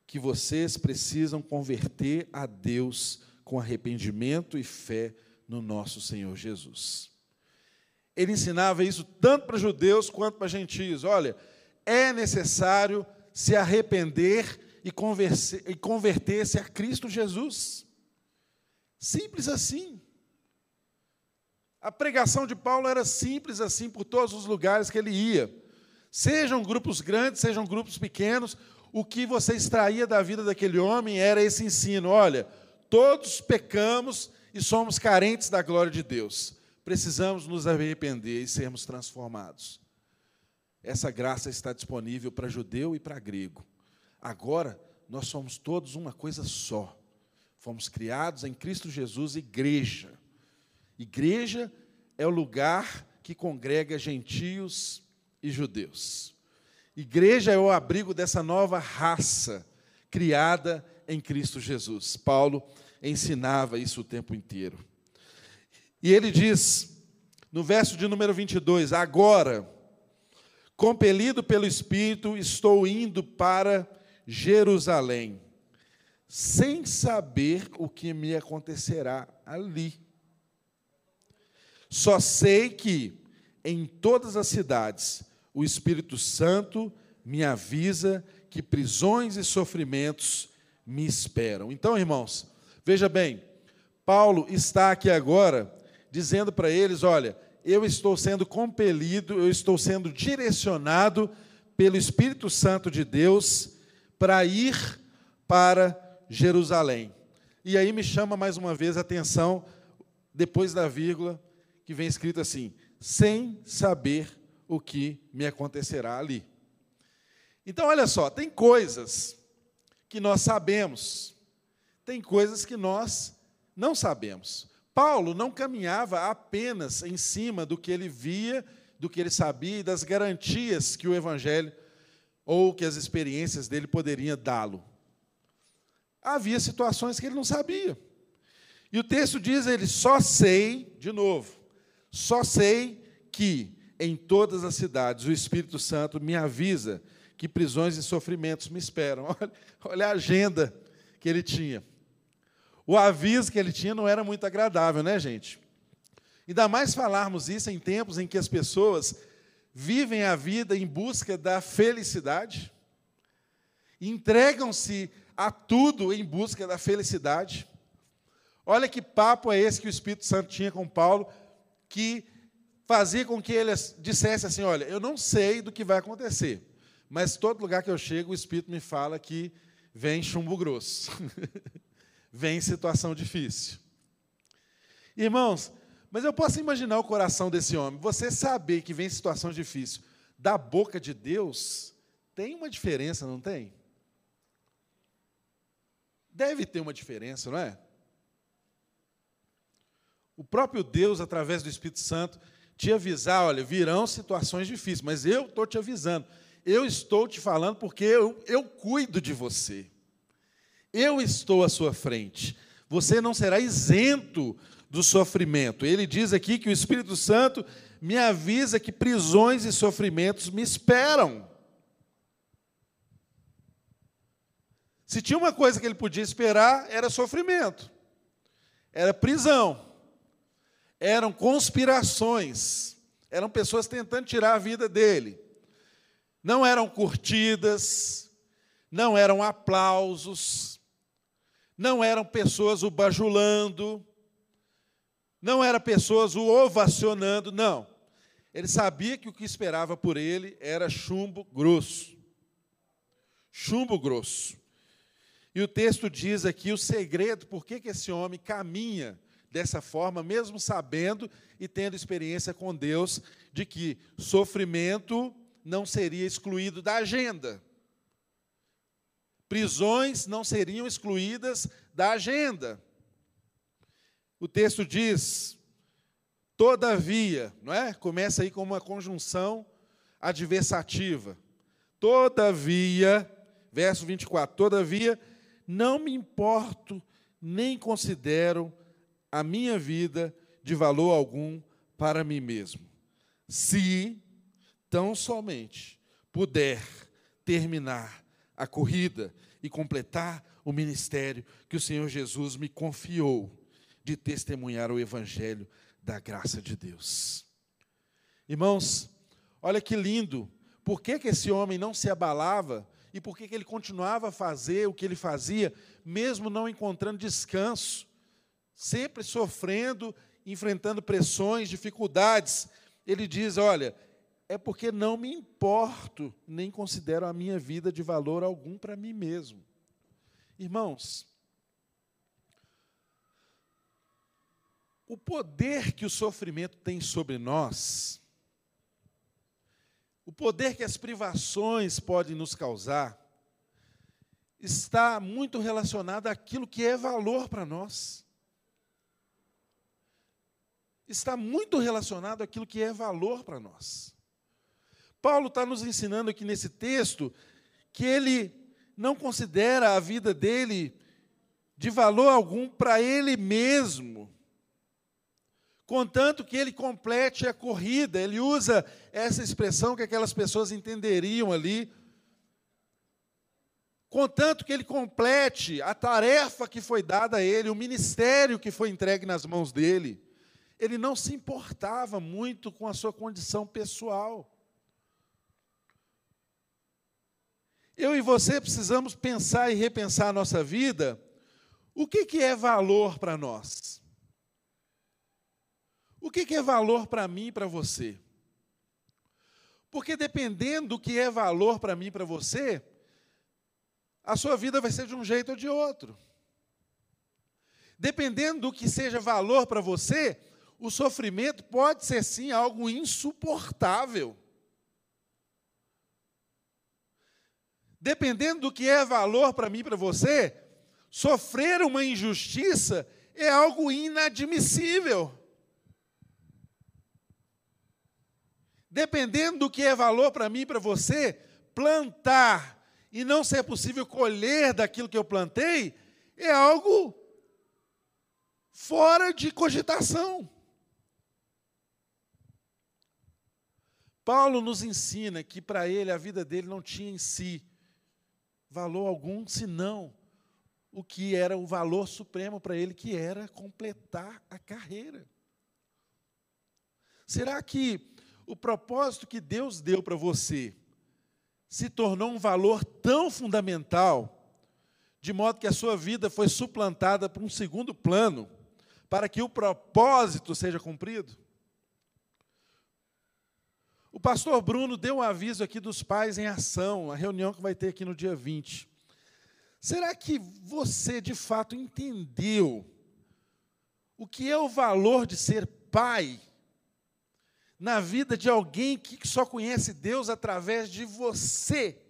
que vocês precisam converter a Deus com arrependimento e fé no nosso Senhor Jesus. Ele ensinava isso tanto para judeus quanto para gentios. Olha, é necessário se arrepender e converter-se a Cristo Jesus. Simples assim. A pregação de Paulo era simples assim por todos os lugares que ele ia. Sejam grupos grandes, sejam grupos pequenos, o que você extraía da vida daquele homem era esse ensino: olha, todos pecamos e somos carentes da glória de Deus. Precisamos nos arrepender e sermos transformados. Essa graça está disponível para judeu e para grego. Agora, nós somos todos uma coisa só. Fomos criados em Cristo Jesus, igreja. Igreja é o lugar que congrega gentios e judeus. Igreja é o abrigo dessa nova raça criada em Cristo Jesus. Paulo ensinava isso o tempo inteiro. E ele diz, no verso de número 22, agora Compelido pelo Espírito, estou indo para Jerusalém, sem saber o que me acontecerá ali. Só sei que em todas as cidades o Espírito Santo me avisa que prisões e sofrimentos me esperam. Então, irmãos, veja bem, Paulo está aqui agora dizendo para eles: olha, eu estou sendo compelido, eu estou sendo direcionado pelo Espírito Santo de Deus para ir para Jerusalém. E aí me chama mais uma vez a atenção, depois da vírgula, que vem escrito assim: sem saber o que me acontecerá ali. Então, olha só, tem coisas que nós sabemos, tem coisas que nós não sabemos. Paulo não caminhava apenas em cima do que ele via, do que ele sabia e das garantias que o Evangelho ou que as experiências dele poderiam dá-lo. Havia situações que ele não sabia. E o texto diz: ele só sei, de novo, só sei que em todas as cidades o Espírito Santo me avisa que prisões e sofrimentos me esperam. Olha, olha a agenda que ele tinha. O aviso que ele tinha não era muito agradável, né, gente? Ainda mais falarmos isso em tempos em que as pessoas vivem a vida em busca da felicidade, entregam-se a tudo em busca da felicidade. Olha que papo é esse que o Espírito Santo tinha com Paulo, que fazia com que ele dissesse assim: Olha, eu não sei do que vai acontecer, mas todo lugar que eu chego, o Espírito me fala que vem chumbo grosso. vem situação difícil. Irmãos, mas eu posso imaginar o coração desse homem. Você saber que vem situação difícil da boca de Deus tem uma diferença, não tem? Deve ter uma diferença, não é? O próprio Deus, através do Espírito Santo, te avisar: olha, virão situações difíceis, mas eu estou te avisando. Eu estou te falando porque eu, eu cuido de você. Eu estou à sua frente. Você não será isento do sofrimento. Ele diz aqui que o Espírito Santo me avisa que prisões e sofrimentos me esperam. Se tinha uma coisa que ele podia esperar, era sofrimento, era prisão, eram conspirações, eram pessoas tentando tirar a vida dele. Não eram curtidas, não eram aplausos, não eram pessoas o bajulando, não eram pessoas o ovacionando, não. Ele sabia que o que esperava por ele era chumbo grosso. Chumbo grosso. E o texto diz aqui o segredo, por que, que esse homem caminha dessa forma, mesmo sabendo e tendo experiência com Deus, de que sofrimento não seria excluído da agenda prisões não seriam excluídas da agenda. O texto diz, todavia, não é? Começa aí com uma conjunção adversativa. Todavia, verso 24, todavia, não me importo nem considero a minha vida de valor algum para mim mesmo. Se tão somente puder terminar a corrida e completar o ministério que o Senhor Jesus me confiou de testemunhar o evangelho da graça de Deus. Irmãos, olha que lindo. Por que, que esse homem não se abalava e por que, que ele continuava a fazer o que ele fazia, mesmo não encontrando descanso, sempre sofrendo, enfrentando pressões, dificuldades? Ele diz: Olha, é porque não me importo, nem considero a minha vida de valor algum para mim mesmo. Irmãos, o poder que o sofrimento tem sobre nós, o poder que as privações podem nos causar, está muito relacionado àquilo que é valor para nós. Está muito relacionado àquilo que é valor para nós. Paulo está nos ensinando aqui nesse texto que ele não considera a vida dele de valor algum para ele mesmo, contanto que ele complete a corrida. Ele usa essa expressão que aquelas pessoas entenderiam ali contanto que ele complete a tarefa que foi dada a ele, o ministério que foi entregue nas mãos dele. Ele não se importava muito com a sua condição pessoal. Eu e você precisamos pensar e repensar a nossa vida. O que, que é valor para nós? O que, que é valor para mim e para você? Porque dependendo do que é valor para mim e para você, a sua vida vai ser de um jeito ou de outro. Dependendo do que seja valor para você, o sofrimento pode ser sim algo insuportável. Dependendo do que é valor para mim e para você, sofrer uma injustiça é algo inadmissível. Dependendo do que é valor para mim e para você, plantar e não ser possível colher daquilo que eu plantei, é algo fora de cogitação. Paulo nos ensina que para ele a vida dele não tinha em si valor algum, senão o que era o valor supremo para ele, que era completar a carreira. Será que o propósito que Deus deu para você se tornou um valor tão fundamental, de modo que a sua vida foi suplantada por um segundo plano, para que o propósito seja cumprido? O pastor Bruno deu um aviso aqui dos pais em ação, a reunião que vai ter aqui no dia 20. Será que você de fato entendeu o que é o valor de ser pai? na vida de alguém que só conhece Deus através de você.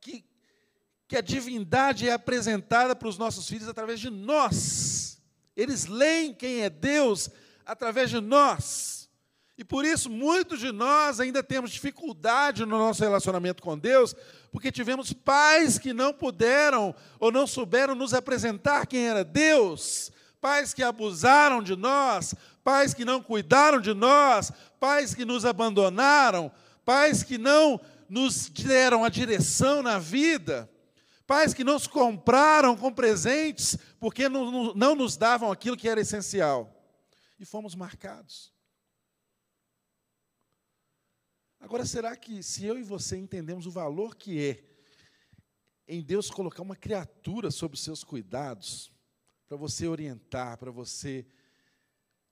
Que, que a divindade é apresentada para os nossos filhos através de nós. Eles leem quem é Deus através de nós. E por isso, muitos de nós ainda temos dificuldade no nosso relacionamento com Deus, porque tivemos pais que não puderam ou não souberam nos apresentar quem era Deus, pais que abusaram de nós, pais que não cuidaram de nós, pais que nos abandonaram, pais que não nos deram a direção na vida, pais que nos compraram com presentes porque não, não nos davam aquilo que era essencial. E fomos marcados. Agora, será que se eu e você entendemos o valor que é em Deus colocar uma criatura sob os seus cuidados, para você orientar, para você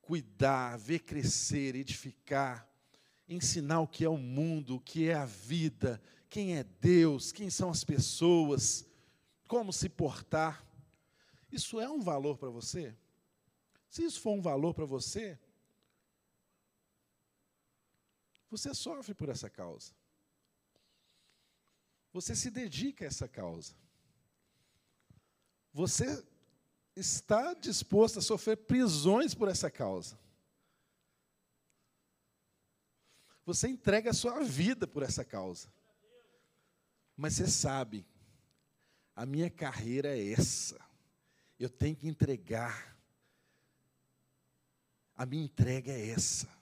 cuidar, ver crescer, edificar, ensinar o que é o mundo, o que é a vida, quem é Deus, quem são as pessoas, como se portar. Isso é um valor para você? Se isso for um valor para você, você sofre por essa causa. Você se dedica a essa causa. Você está disposto a sofrer prisões por essa causa. Você entrega a sua vida por essa causa. Mas você sabe, a minha carreira é essa. Eu tenho que entregar. A minha entrega é essa.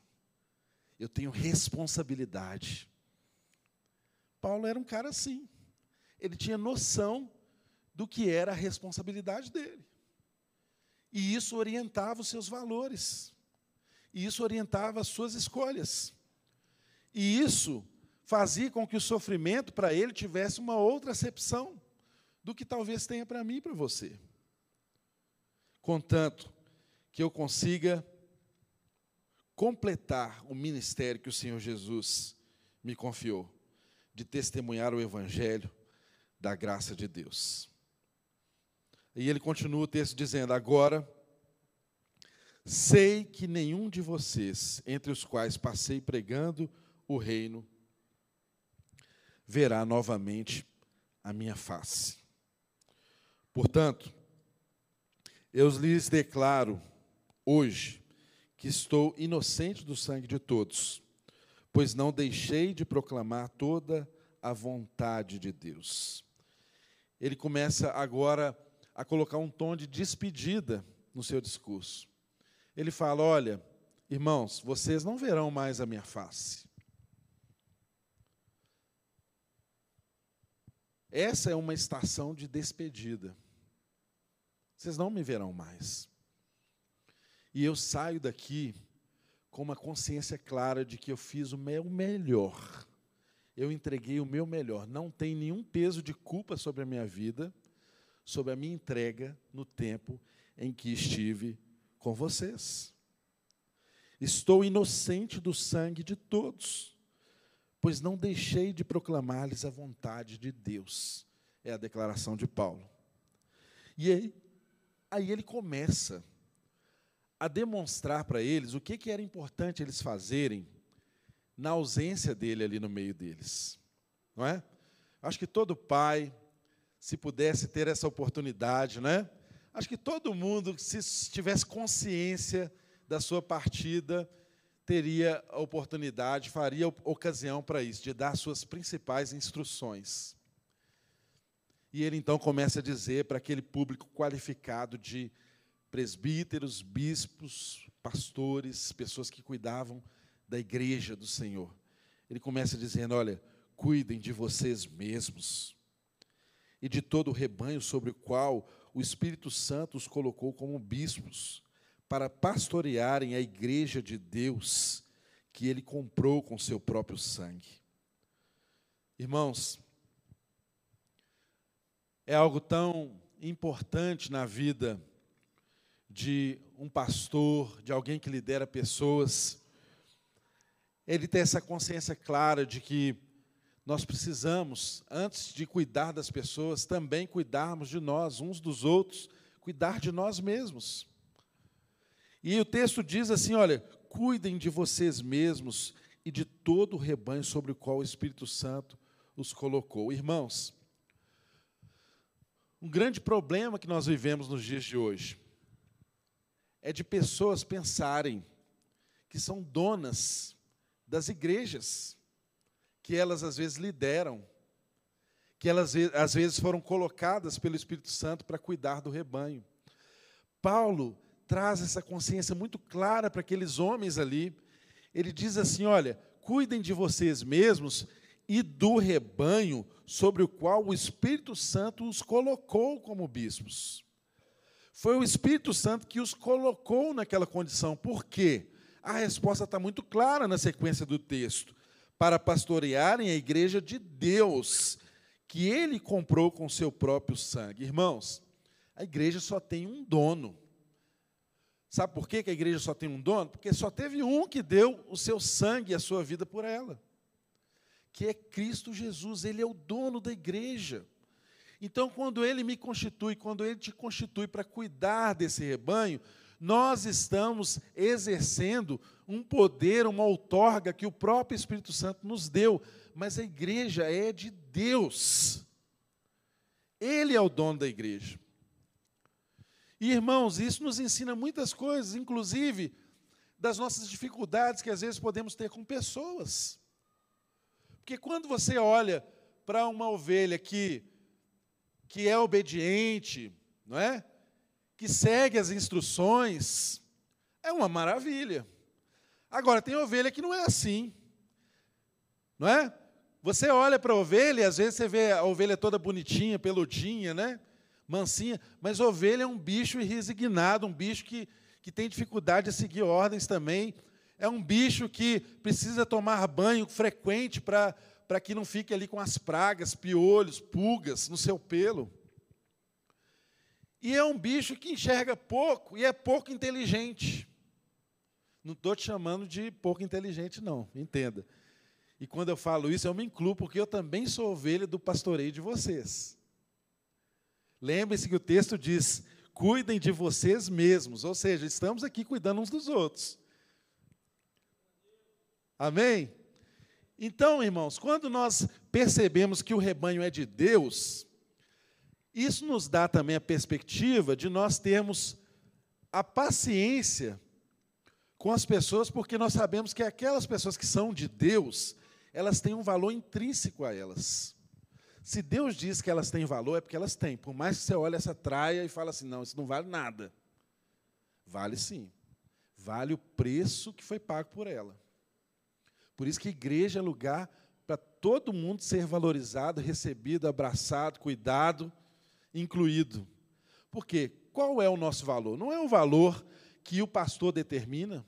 Eu tenho responsabilidade. Paulo era um cara assim. Ele tinha noção do que era a responsabilidade dele. E isso orientava os seus valores. E isso orientava as suas escolhas. E isso fazia com que o sofrimento para ele tivesse uma outra acepção do que talvez tenha para mim e para você. Contanto que eu consiga completar o ministério que o Senhor Jesus me confiou, de testemunhar o Evangelho da graça de Deus. E ele continua o texto dizendo: Agora, sei que nenhum de vocês, entre os quais passei pregando o reino, verá novamente a minha face. Portanto, eu lhes declaro hoje que estou inocente do sangue de todos, pois não deixei de proclamar toda a vontade de Deus. Ele começa agora a colocar um tom de despedida no seu discurso. Ele fala: Olha, irmãos, vocês não verão mais a minha face. Essa é uma estação de despedida. Vocês não me verão mais. E eu saio daqui com uma consciência clara de que eu fiz o meu melhor. Eu entreguei o meu melhor. Não tem nenhum peso de culpa sobre a minha vida, sobre a minha entrega no tempo em que estive com vocês. Estou inocente do sangue de todos pois não deixei de proclamar-lhes a vontade de Deus. É a declaração de Paulo. E aí, aí ele começa a demonstrar para eles o que, que era importante eles fazerem na ausência dele ali no meio deles. Não é? Acho que todo pai, se pudesse ter essa oportunidade, né? Acho que todo mundo, se tivesse consciência da sua partida, teria a oportunidade, faria ocasião para isso, de dar suas principais instruções. E ele então começa a dizer para aquele público qualificado de presbíteros, bispos, pastores, pessoas que cuidavam da igreja do Senhor. Ele começa dizendo: Olha, cuidem de vocês mesmos e de todo o rebanho sobre o qual o Espírito Santo os colocou como bispos para pastorearem a igreja de Deus que ele comprou com seu próprio sangue. Irmãos, é algo tão importante na vida de um pastor, de alguém que lidera pessoas, ele ter essa consciência clara de que nós precisamos, antes de cuidar das pessoas, também cuidarmos de nós, uns dos outros, cuidar de nós mesmos. E o texto diz assim: olha, cuidem de vocês mesmos e de todo o rebanho sobre o qual o Espírito Santo os colocou. Irmãos, um grande problema que nós vivemos nos dias de hoje é de pessoas pensarem que são donas das igrejas, que elas às vezes lideram, que elas às vezes foram colocadas pelo Espírito Santo para cuidar do rebanho. Paulo traz essa consciência muito clara para aqueles homens ali. Ele diz assim: olha, cuidem de vocês mesmos e do rebanho sobre o qual o Espírito Santo os colocou como bispos. Foi o Espírito Santo que os colocou naquela condição. Por quê? A resposta está muito clara na sequência do texto. Para pastorearem a igreja de Deus, que ele comprou com seu próprio sangue. Irmãos, a igreja só tem um dono. Sabe por que a igreja só tem um dono? Porque só teve um que deu o seu sangue e a sua vida por ela, que é Cristo Jesus, Ele é o dono da igreja. Então, quando Ele me constitui, quando Ele te constitui para cuidar desse rebanho, nós estamos exercendo um poder, uma outorga que o próprio Espírito Santo nos deu, mas a igreja é de Deus. Ele é o dono da igreja. E, irmãos, isso nos ensina muitas coisas, inclusive das nossas dificuldades que às vezes podemos ter com pessoas. Porque quando você olha para uma ovelha que, que é obediente, não é? que segue as instruções, é uma maravilha. Agora, tem ovelha que não é assim. Não é? Você olha para a ovelha e às vezes você vê a ovelha toda bonitinha, peludinha, né? mansinha, mas ovelha é um bicho resignado, um bicho que, que tem dificuldade de seguir ordens também. É um bicho que precisa tomar banho frequente para que não fique ali com as pragas, piolhos, pulgas no seu pelo. E é um bicho que enxerga pouco e é pouco inteligente. Não estou te chamando de pouco inteligente, não, entenda. E quando eu falo isso, eu me incluo, porque eu também sou ovelha do pastoreio de vocês. Lembre-se que o texto diz: cuidem de vocês mesmos, ou seja, estamos aqui cuidando uns dos outros. Amém? Então, irmãos, quando nós percebemos que o rebanho é de Deus, isso nos dá também a perspectiva de nós termos a paciência com as pessoas, porque nós sabemos que aquelas pessoas que são de Deus, elas têm um valor intrínseco a elas. Se Deus diz que elas têm valor, é porque elas têm. Por mais que você olhe essa traia e fale assim, não, isso não vale nada. Vale sim. Vale o preço que foi pago por ela. Por isso que igreja é lugar para todo mundo ser valorizado, recebido, abraçado, cuidado, incluído. Por quê? Qual é o nosso valor? Não é o valor que o pastor determina,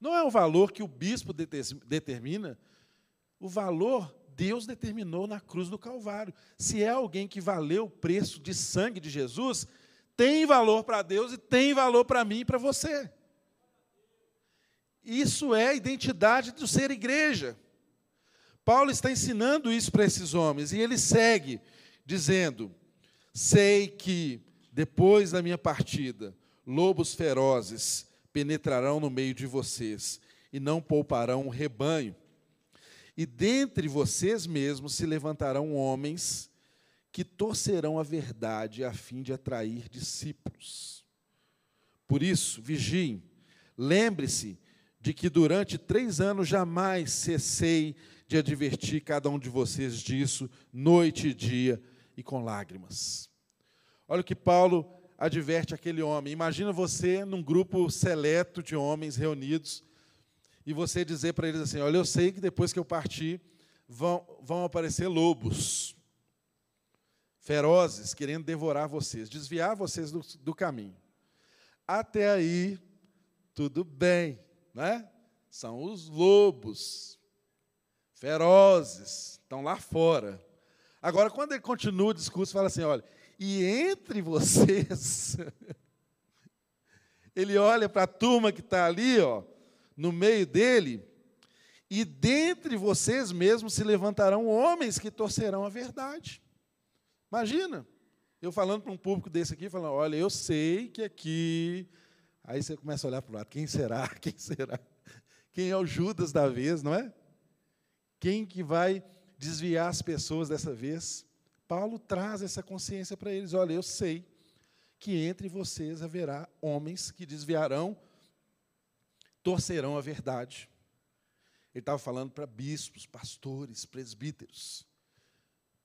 não é o valor que o bispo determina. O valor Deus determinou na cruz do Calvário. Se é alguém que valeu o preço de sangue de Jesus, tem valor para Deus e tem valor para mim e para você. Isso é a identidade do ser igreja. Paulo está ensinando isso para esses homens e ele segue dizendo: Sei que depois da minha partida, lobos ferozes penetrarão no meio de vocês e não pouparão um rebanho. E dentre vocês mesmos se levantarão homens que torcerão a verdade a fim de atrair discípulos. Por isso, vigiem, lembre-se de que durante três anos jamais cessei de advertir cada um de vocês disso, noite e dia, e com lágrimas. Olha o que Paulo adverte aquele homem. Imagina você num grupo seleto de homens reunidos e você dizer para eles assim: Olha, eu sei que depois que eu partir vão, vão aparecer lobos ferozes querendo devorar vocês, desviar vocês do, do caminho. Até aí, tudo bem, né? São os lobos ferozes, estão lá fora. Agora, quando ele continua o discurso, fala assim: olha, e entre vocês, ele olha para a turma que está ali, ó, no meio dele, e dentre vocês mesmos se levantarão homens que torcerão a verdade. Imagina, eu falando para um público desse aqui, falando, olha, eu sei que aqui. Aí você começa a olhar para o lado, quem será? Quem será? Quem é o Judas da vez, não é? Quem que vai desviar as pessoas dessa vez? Paulo traz essa consciência para eles: olha, eu sei que entre vocês haverá homens que desviarão, torcerão a verdade. Ele estava falando para bispos, pastores, presbíteros.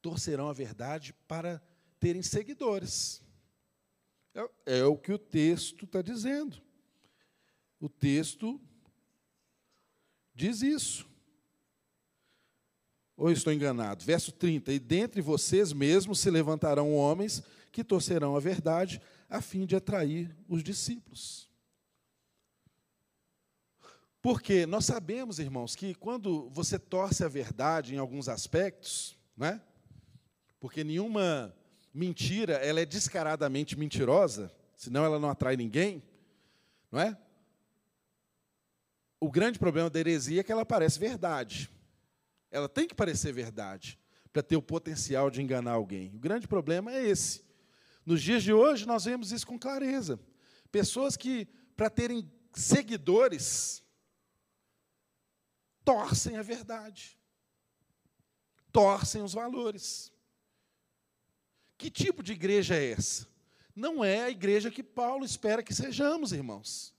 Torcerão a verdade para terem seguidores. É, é o que o texto está dizendo. O texto diz isso. Ou estou enganado? Verso 30: E dentre vocês mesmos se levantarão homens que torcerão a verdade, a fim de atrair os discípulos. Porque nós sabemos, irmãos, que quando você torce a verdade em alguns aspectos, né? porque nenhuma mentira ela é descaradamente mentirosa, senão ela não atrai ninguém, não é? O grande problema da heresia é que ela parece verdade. Ela tem que parecer verdade para ter o potencial de enganar alguém. O grande problema é esse. Nos dias de hoje, nós vemos isso com clareza. Pessoas que, para terem seguidores, torcem a verdade, torcem os valores. Que tipo de igreja é essa? Não é a igreja que Paulo espera que sejamos, irmãos.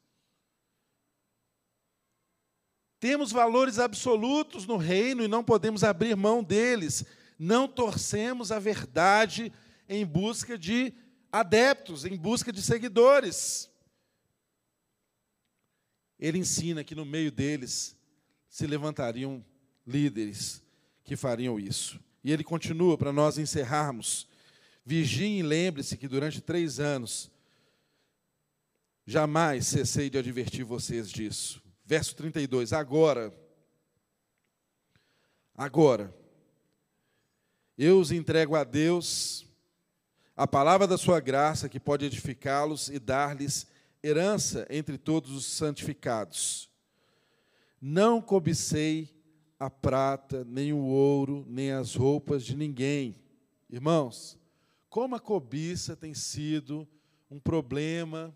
Temos valores absolutos no reino e não podemos abrir mão deles. Não torcemos a verdade em busca de adeptos, em busca de seguidores. Ele ensina que no meio deles se levantariam líderes que fariam isso. E ele continua para nós encerrarmos. Vigiem e lembre-se que durante três anos jamais cessei de advertir vocês disso. Verso 32. Agora, agora, eu os entrego a Deus, a palavra da sua graça, que pode edificá-los e dar-lhes herança entre todos os santificados. Não cobicei a prata, nem o ouro, nem as roupas de ninguém. Irmãos, como a cobiça tem sido um problema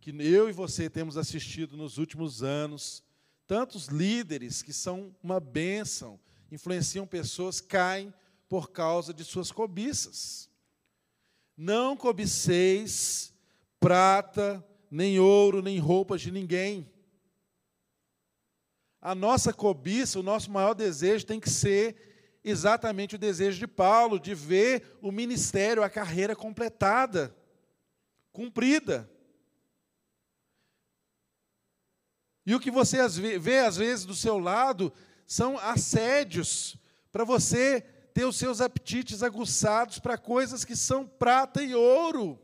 que eu e você temos assistido nos últimos anos. Tantos líderes que são uma bênção, influenciam pessoas, caem por causa de suas cobiças. Não cobiceis prata, nem ouro, nem roupas de ninguém. A nossa cobiça, o nosso maior desejo tem que ser exatamente o desejo de Paulo, de ver o ministério, a carreira completada, cumprida. E o que você vê às vezes do seu lado são assédios para você ter os seus apetites aguçados para coisas que são prata e ouro.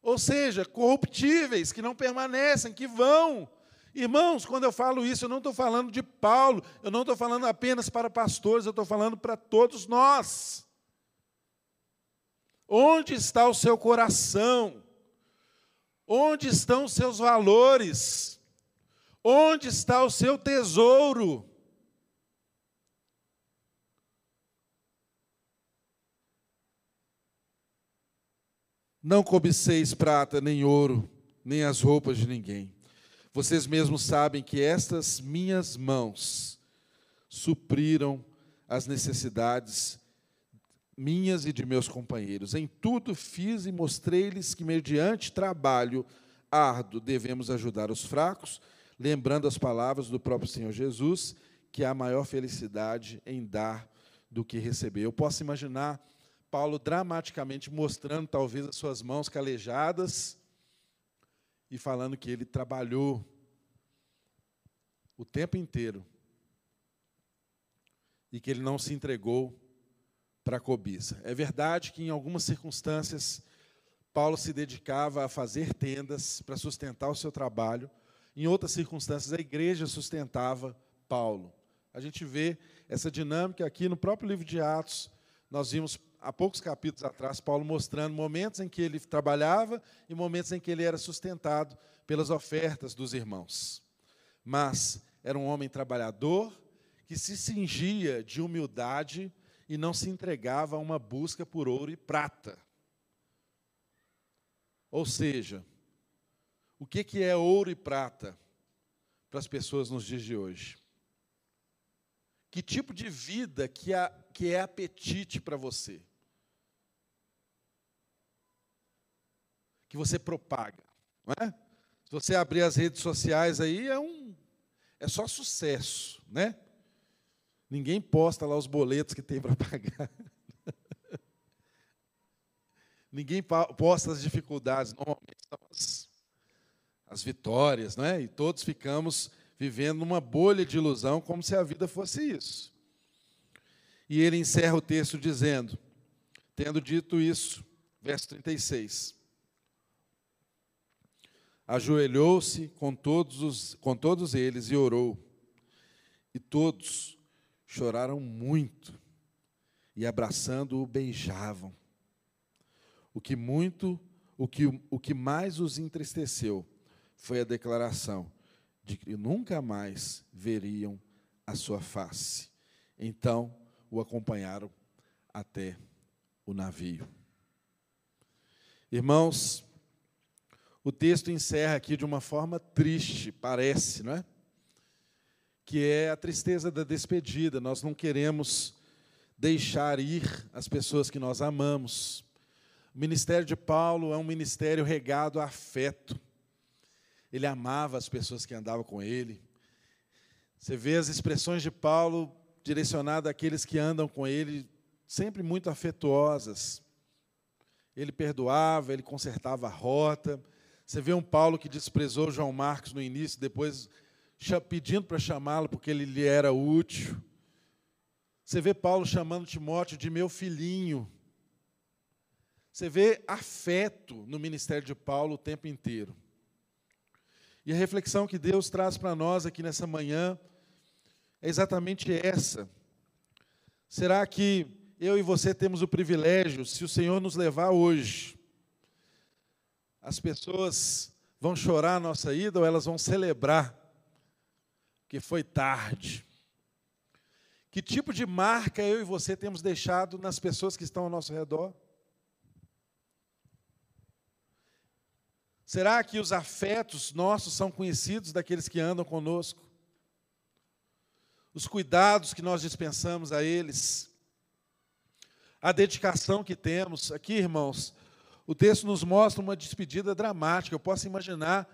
Ou seja, corruptíveis, que não permanecem, que vão. Irmãos, quando eu falo isso, eu não estou falando de Paulo, eu não estou falando apenas para pastores, eu estou falando para todos nós. Onde está o seu coração? Onde estão os seus valores? Onde está o seu tesouro? Não cobiceis prata, nem ouro, nem as roupas de ninguém. Vocês mesmos sabem que estas minhas mãos supriram as necessidades minhas e de meus companheiros. Em tudo fiz e mostrei-lhes que, mediante trabalho árduo, devemos ajudar os fracos lembrando as palavras do próprio Senhor Jesus, que há maior felicidade em dar do que receber. Eu posso imaginar Paulo dramaticamente mostrando talvez as suas mãos calejadas e falando que ele trabalhou o tempo inteiro e que ele não se entregou para a cobiça. É verdade que em algumas circunstâncias Paulo se dedicava a fazer tendas para sustentar o seu trabalho, em outras circunstâncias, a igreja sustentava Paulo. A gente vê essa dinâmica aqui no próprio livro de Atos. Nós vimos há poucos capítulos atrás Paulo mostrando momentos em que ele trabalhava e momentos em que ele era sustentado pelas ofertas dos irmãos. Mas era um homem trabalhador que se cingia de humildade e não se entregava a uma busca por ouro e prata. Ou seja, o que, que é ouro e prata para as pessoas nos dias de hoje? Que tipo de vida que que é apetite para você? Que você propaga, não é? Se você abrir as redes sociais aí, é um é só sucesso, né? Ninguém posta lá os boletos que tem para pagar. Ninguém posta as dificuldades, normalmente as, as vitórias, né? e todos ficamos vivendo numa bolha de ilusão, como se a vida fosse isso. E ele encerra o texto dizendo: Tendo dito isso, verso 36. Ajoelhou-se com todos, os, com todos eles e orou. E todos choraram muito e abraçando-o beijavam. O que muito, o que, o que mais os entristeceu foi a declaração de que nunca mais veriam a sua face. Então o acompanharam até o navio. Irmãos, o texto encerra aqui de uma forma triste, parece, não é? Que é a tristeza da despedida. Nós não queremos deixar ir as pessoas que nós amamos. O ministério de Paulo é um ministério regado a afeto. Ele amava as pessoas que andavam com ele. Você vê as expressões de Paulo direcionadas àqueles que andam com ele, sempre muito afetuosas. Ele perdoava, ele consertava a rota. Você vê um Paulo que desprezou João Marcos no início, depois pedindo para chamá-lo porque ele lhe era útil. Você vê Paulo chamando Timóteo de meu filhinho. Você vê afeto no ministério de Paulo o tempo inteiro. E a reflexão que Deus traz para nós aqui nessa manhã é exatamente essa. Será que eu e você temos o privilégio, se o Senhor nos levar hoje, as pessoas vão chorar a nossa ida ou elas vão celebrar que foi tarde. Que tipo de marca eu e você temos deixado nas pessoas que estão ao nosso redor? Será que os afetos nossos são conhecidos daqueles que andam conosco? Os cuidados que nós dispensamos a eles? A dedicação que temos? Aqui, irmãos, o texto nos mostra uma despedida dramática. Eu posso imaginar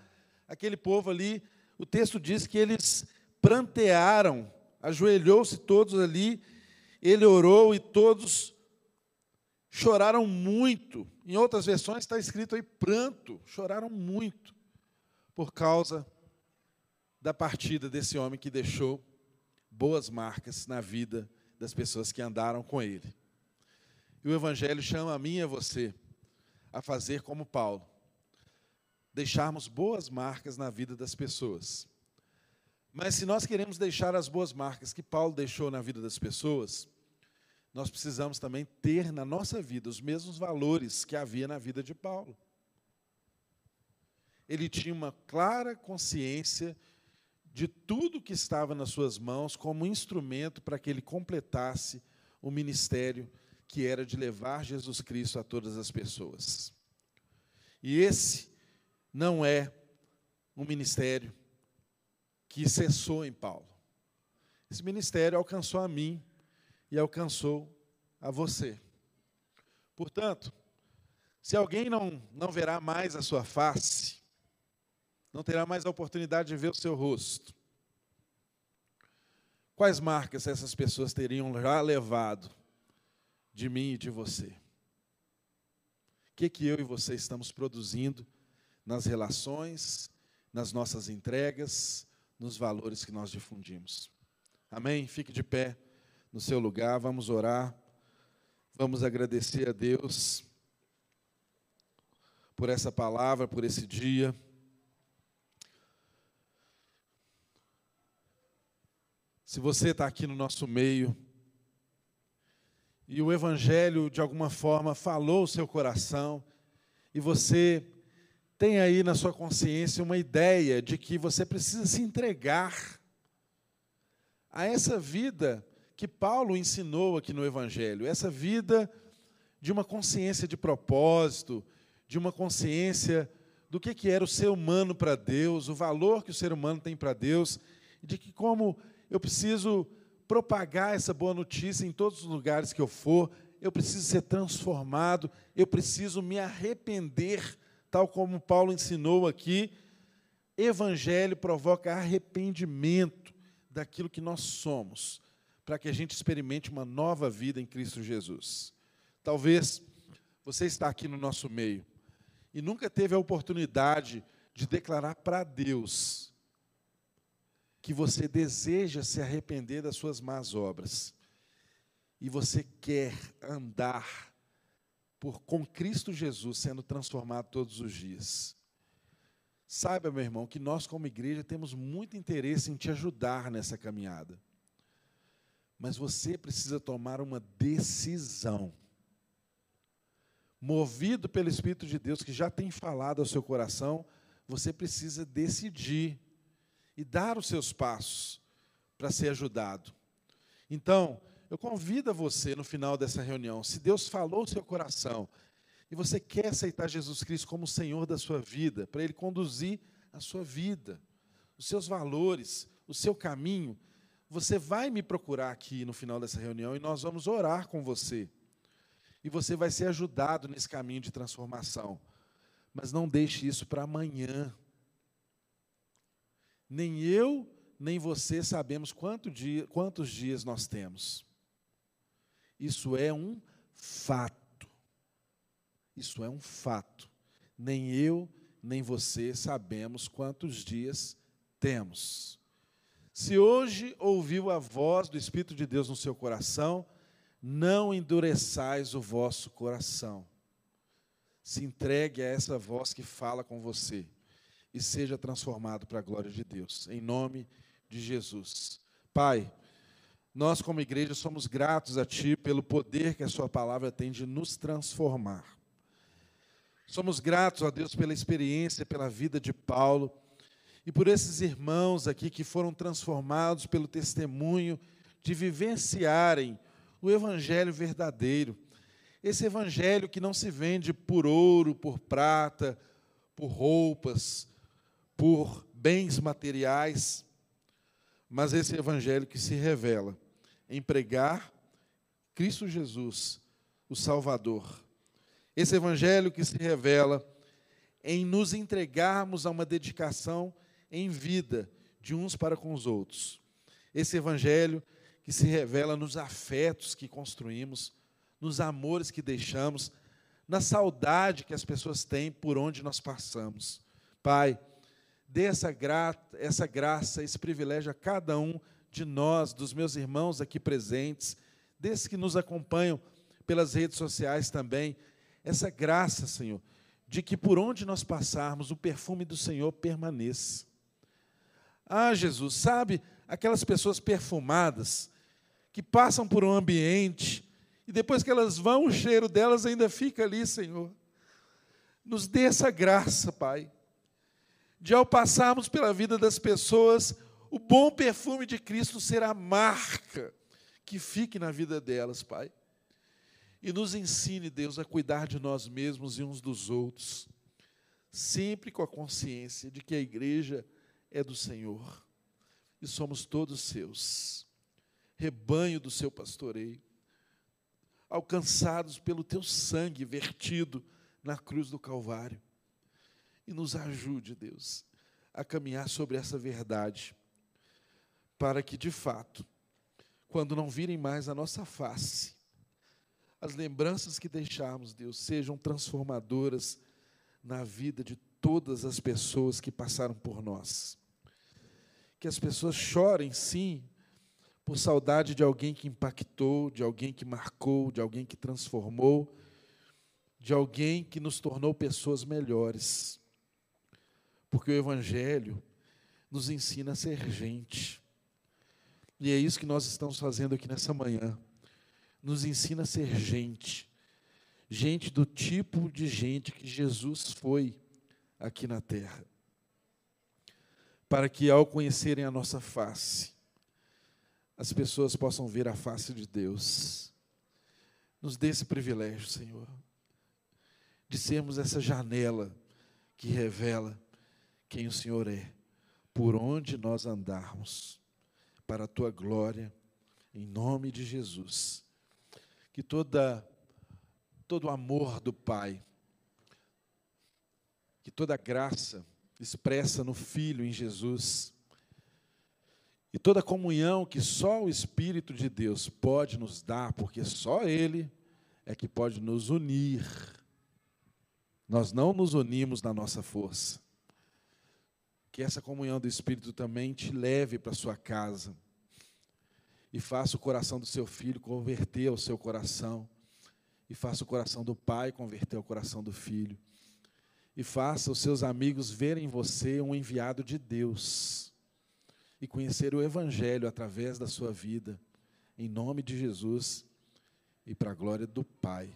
aquele povo ali. O texto diz que eles prantearam, ajoelhou-se todos ali, ele orou e todos choraram muito. Em outras versões está escrito aí pranto, choraram muito por causa da partida desse homem que deixou boas marcas na vida das pessoas que andaram com ele. E o Evangelho chama a mim e a você a fazer como Paulo, deixarmos boas marcas na vida das pessoas. Mas se nós queremos deixar as boas marcas que Paulo deixou na vida das pessoas, nós precisamos também ter na nossa vida os mesmos valores que havia na vida de Paulo. Ele tinha uma clara consciência de tudo que estava nas suas mãos como instrumento para que ele completasse o ministério que era de levar Jesus Cristo a todas as pessoas. E esse não é um ministério que cessou em Paulo. Esse ministério alcançou a mim e alcançou a você. Portanto, se alguém não, não verá mais a sua face, não terá mais a oportunidade de ver o seu rosto, quais marcas essas pessoas teriam já levado de mim e de você? O que, que eu e você estamos produzindo nas relações, nas nossas entregas, nos valores que nós difundimos? Amém? Fique de pé no seu lugar, vamos orar, vamos agradecer a Deus por essa palavra, por esse dia. Se você está aqui no nosso meio e o Evangelho de alguma forma falou o seu coração, e você tem aí na sua consciência uma ideia de que você precisa se entregar a essa vida que Paulo ensinou aqui no Evangelho, essa vida de uma consciência de propósito, de uma consciência do que, que era o ser humano para Deus, o valor que o ser humano tem para Deus, de que como eu preciso propagar essa boa notícia em todos os lugares que eu for, eu preciso ser transformado, eu preciso me arrepender, tal como Paulo ensinou aqui. Evangelho provoca arrependimento daquilo que nós somos para que a gente experimente uma nova vida em Cristo Jesus. Talvez você está aqui no nosso meio e nunca teve a oportunidade de declarar para Deus que você deseja se arrepender das suas más obras e você quer andar por com Cristo Jesus sendo transformado todos os dias. Saiba, meu irmão, que nós como igreja temos muito interesse em te ajudar nessa caminhada. Mas você precisa tomar uma decisão. Movido pelo Espírito de Deus, que já tem falado ao seu coração, você precisa decidir e dar os seus passos para ser ajudado. Então, eu convido você no final dessa reunião, se Deus falou ao seu coração e você quer aceitar Jesus Cristo como Senhor da sua vida, para Ele conduzir a sua vida, os seus valores, o seu caminho, você vai me procurar aqui no final dessa reunião e nós vamos orar com você. E você vai ser ajudado nesse caminho de transformação. Mas não deixe isso para amanhã. Nem eu, nem você sabemos quanto dia, quantos dias nós temos. Isso é um fato. Isso é um fato. Nem eu, nem você sabemos quantos dias temos. Se hoje ouviu a voz do Espírito de Deus no seu coração, não endureçais o vosso coração. Se entregue a essa voz que fala com você e seja transformado para a glória de Deus, em nome de Jesus. Pai, nós como igreja somos gratos a Ti pelo poder que a Sua palavra tem de nos transformar. Somos gratos a Deus pela experiência, pela vida de Paulo e por esses irmãos aqui que foram transformados pelo testemunho de vivenciarem o evangelho verdadeiro. Esse evangelho que não se vende por ouro, por prata, por roupas, por bens materiais, mas esse evangelho que se revela em pregar Cristo Jesus, o Salvador. Esse evangelho que se revela em nos entregarmos a uma dedicação em vida de uns para com os outros. Esse evangelho que se revela nos afetos que construímos, nos amores que deixamos, na saudade que as pessoas têm por onde nós passamos. Pai, dê essa, gra essa graça, esse privilégio a cada um de nós, dos meus irmãos aqui presentes, desses que nos acompanham pelas redes sociais também, essa graça, Senhor, de que por onde nós passarmos, o perfume do Senhor permaneça. Ah, Jesus, sabe aquelas pessoas perfumadas que passam por um ambiente e depois que elas vão, o cheiro delas ainda fica ali, Senhor. Nos dê essa graça, Pai, de ao passarmos pela vida das pessoas, o bom perfume de Cristo ser a marca que fique na vida delas, Pai. E nos ensine, Deus, a cuidar de nós mesmos e uns dos outros, sempre com a consciência de que a igreja é do Senhor e somos todos seus, rebanho do seu pastoreio, alcançados pelo teu sangue vertido na cruz do Calvário. E nos ajude, Deus, a caminhar sobre essa verdade, para que de fato, quando não virem mais a nossa face, as lembranças que deixarmos, Deus, sejam transformadoras na vida de todas as pessoas que passaram por nós que as pessoas chorem, sim, por saudade de alguém que impactou, de alguém que marcou, de alguém que transformou, de alguém que nos tornou pessoas melhores. Porque o Evangelho nos ensina a ser gente. E é isso que nós estamos fazendo aqui nessa manhã. Nos ensina a ser gente. Gente do tipo de gente que Jesus foi aqui na terra para que ao conhecerem a nossa face, as pessoas possam ver a face de Deus. Nos dê esse privilégio, Senhor, de sermos essa janela que revela quem o Senhor é, por onde nós andarmos, para a tua glória, em nome de Jesus. Que toda todo o amor do Pai, que toda a graça expressa no Filho, em Jesus. E toda a comunhão que só o Espírito de Deus pode nos dar, porque só Ele é que pode nos unir. Nós não nos unimos na nossa força. Que essa comunhão do Espírito também te leve para sua casa. E faça o coração do seu filho converter ao seu coração, e faça o coração do pai converter ao coração do filho. E faça os seus amigos verem em você um enviado de Deus. E conhecer o Evangelho através da sua vida, em nome de Jesus e para a glória do Pai.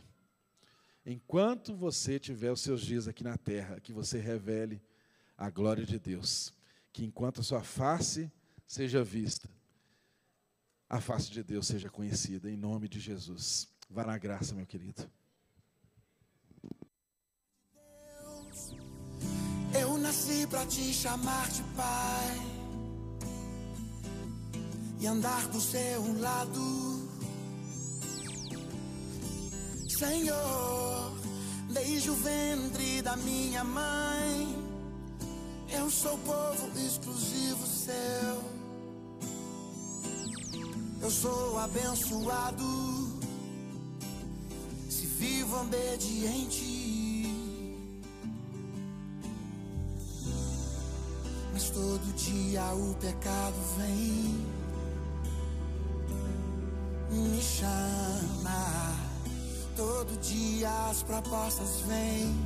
Enquanto você tiver os seus dias aqui na terra, que você revele a glória de Deus, que enquanto a sua face seja vista, a face de Deus seja conhecida, em nome de Jesus. Vá na graça, meu querido. Eu nasci pra te chamar de pai e andar do seu lado, Senhor. Desde o ventre da minha mãe, eu sou povo exclusivo seu. Eu sou abençoado, se vivo obediente todo dia o pecado vem, me chama. Todo dia as propostas vêm.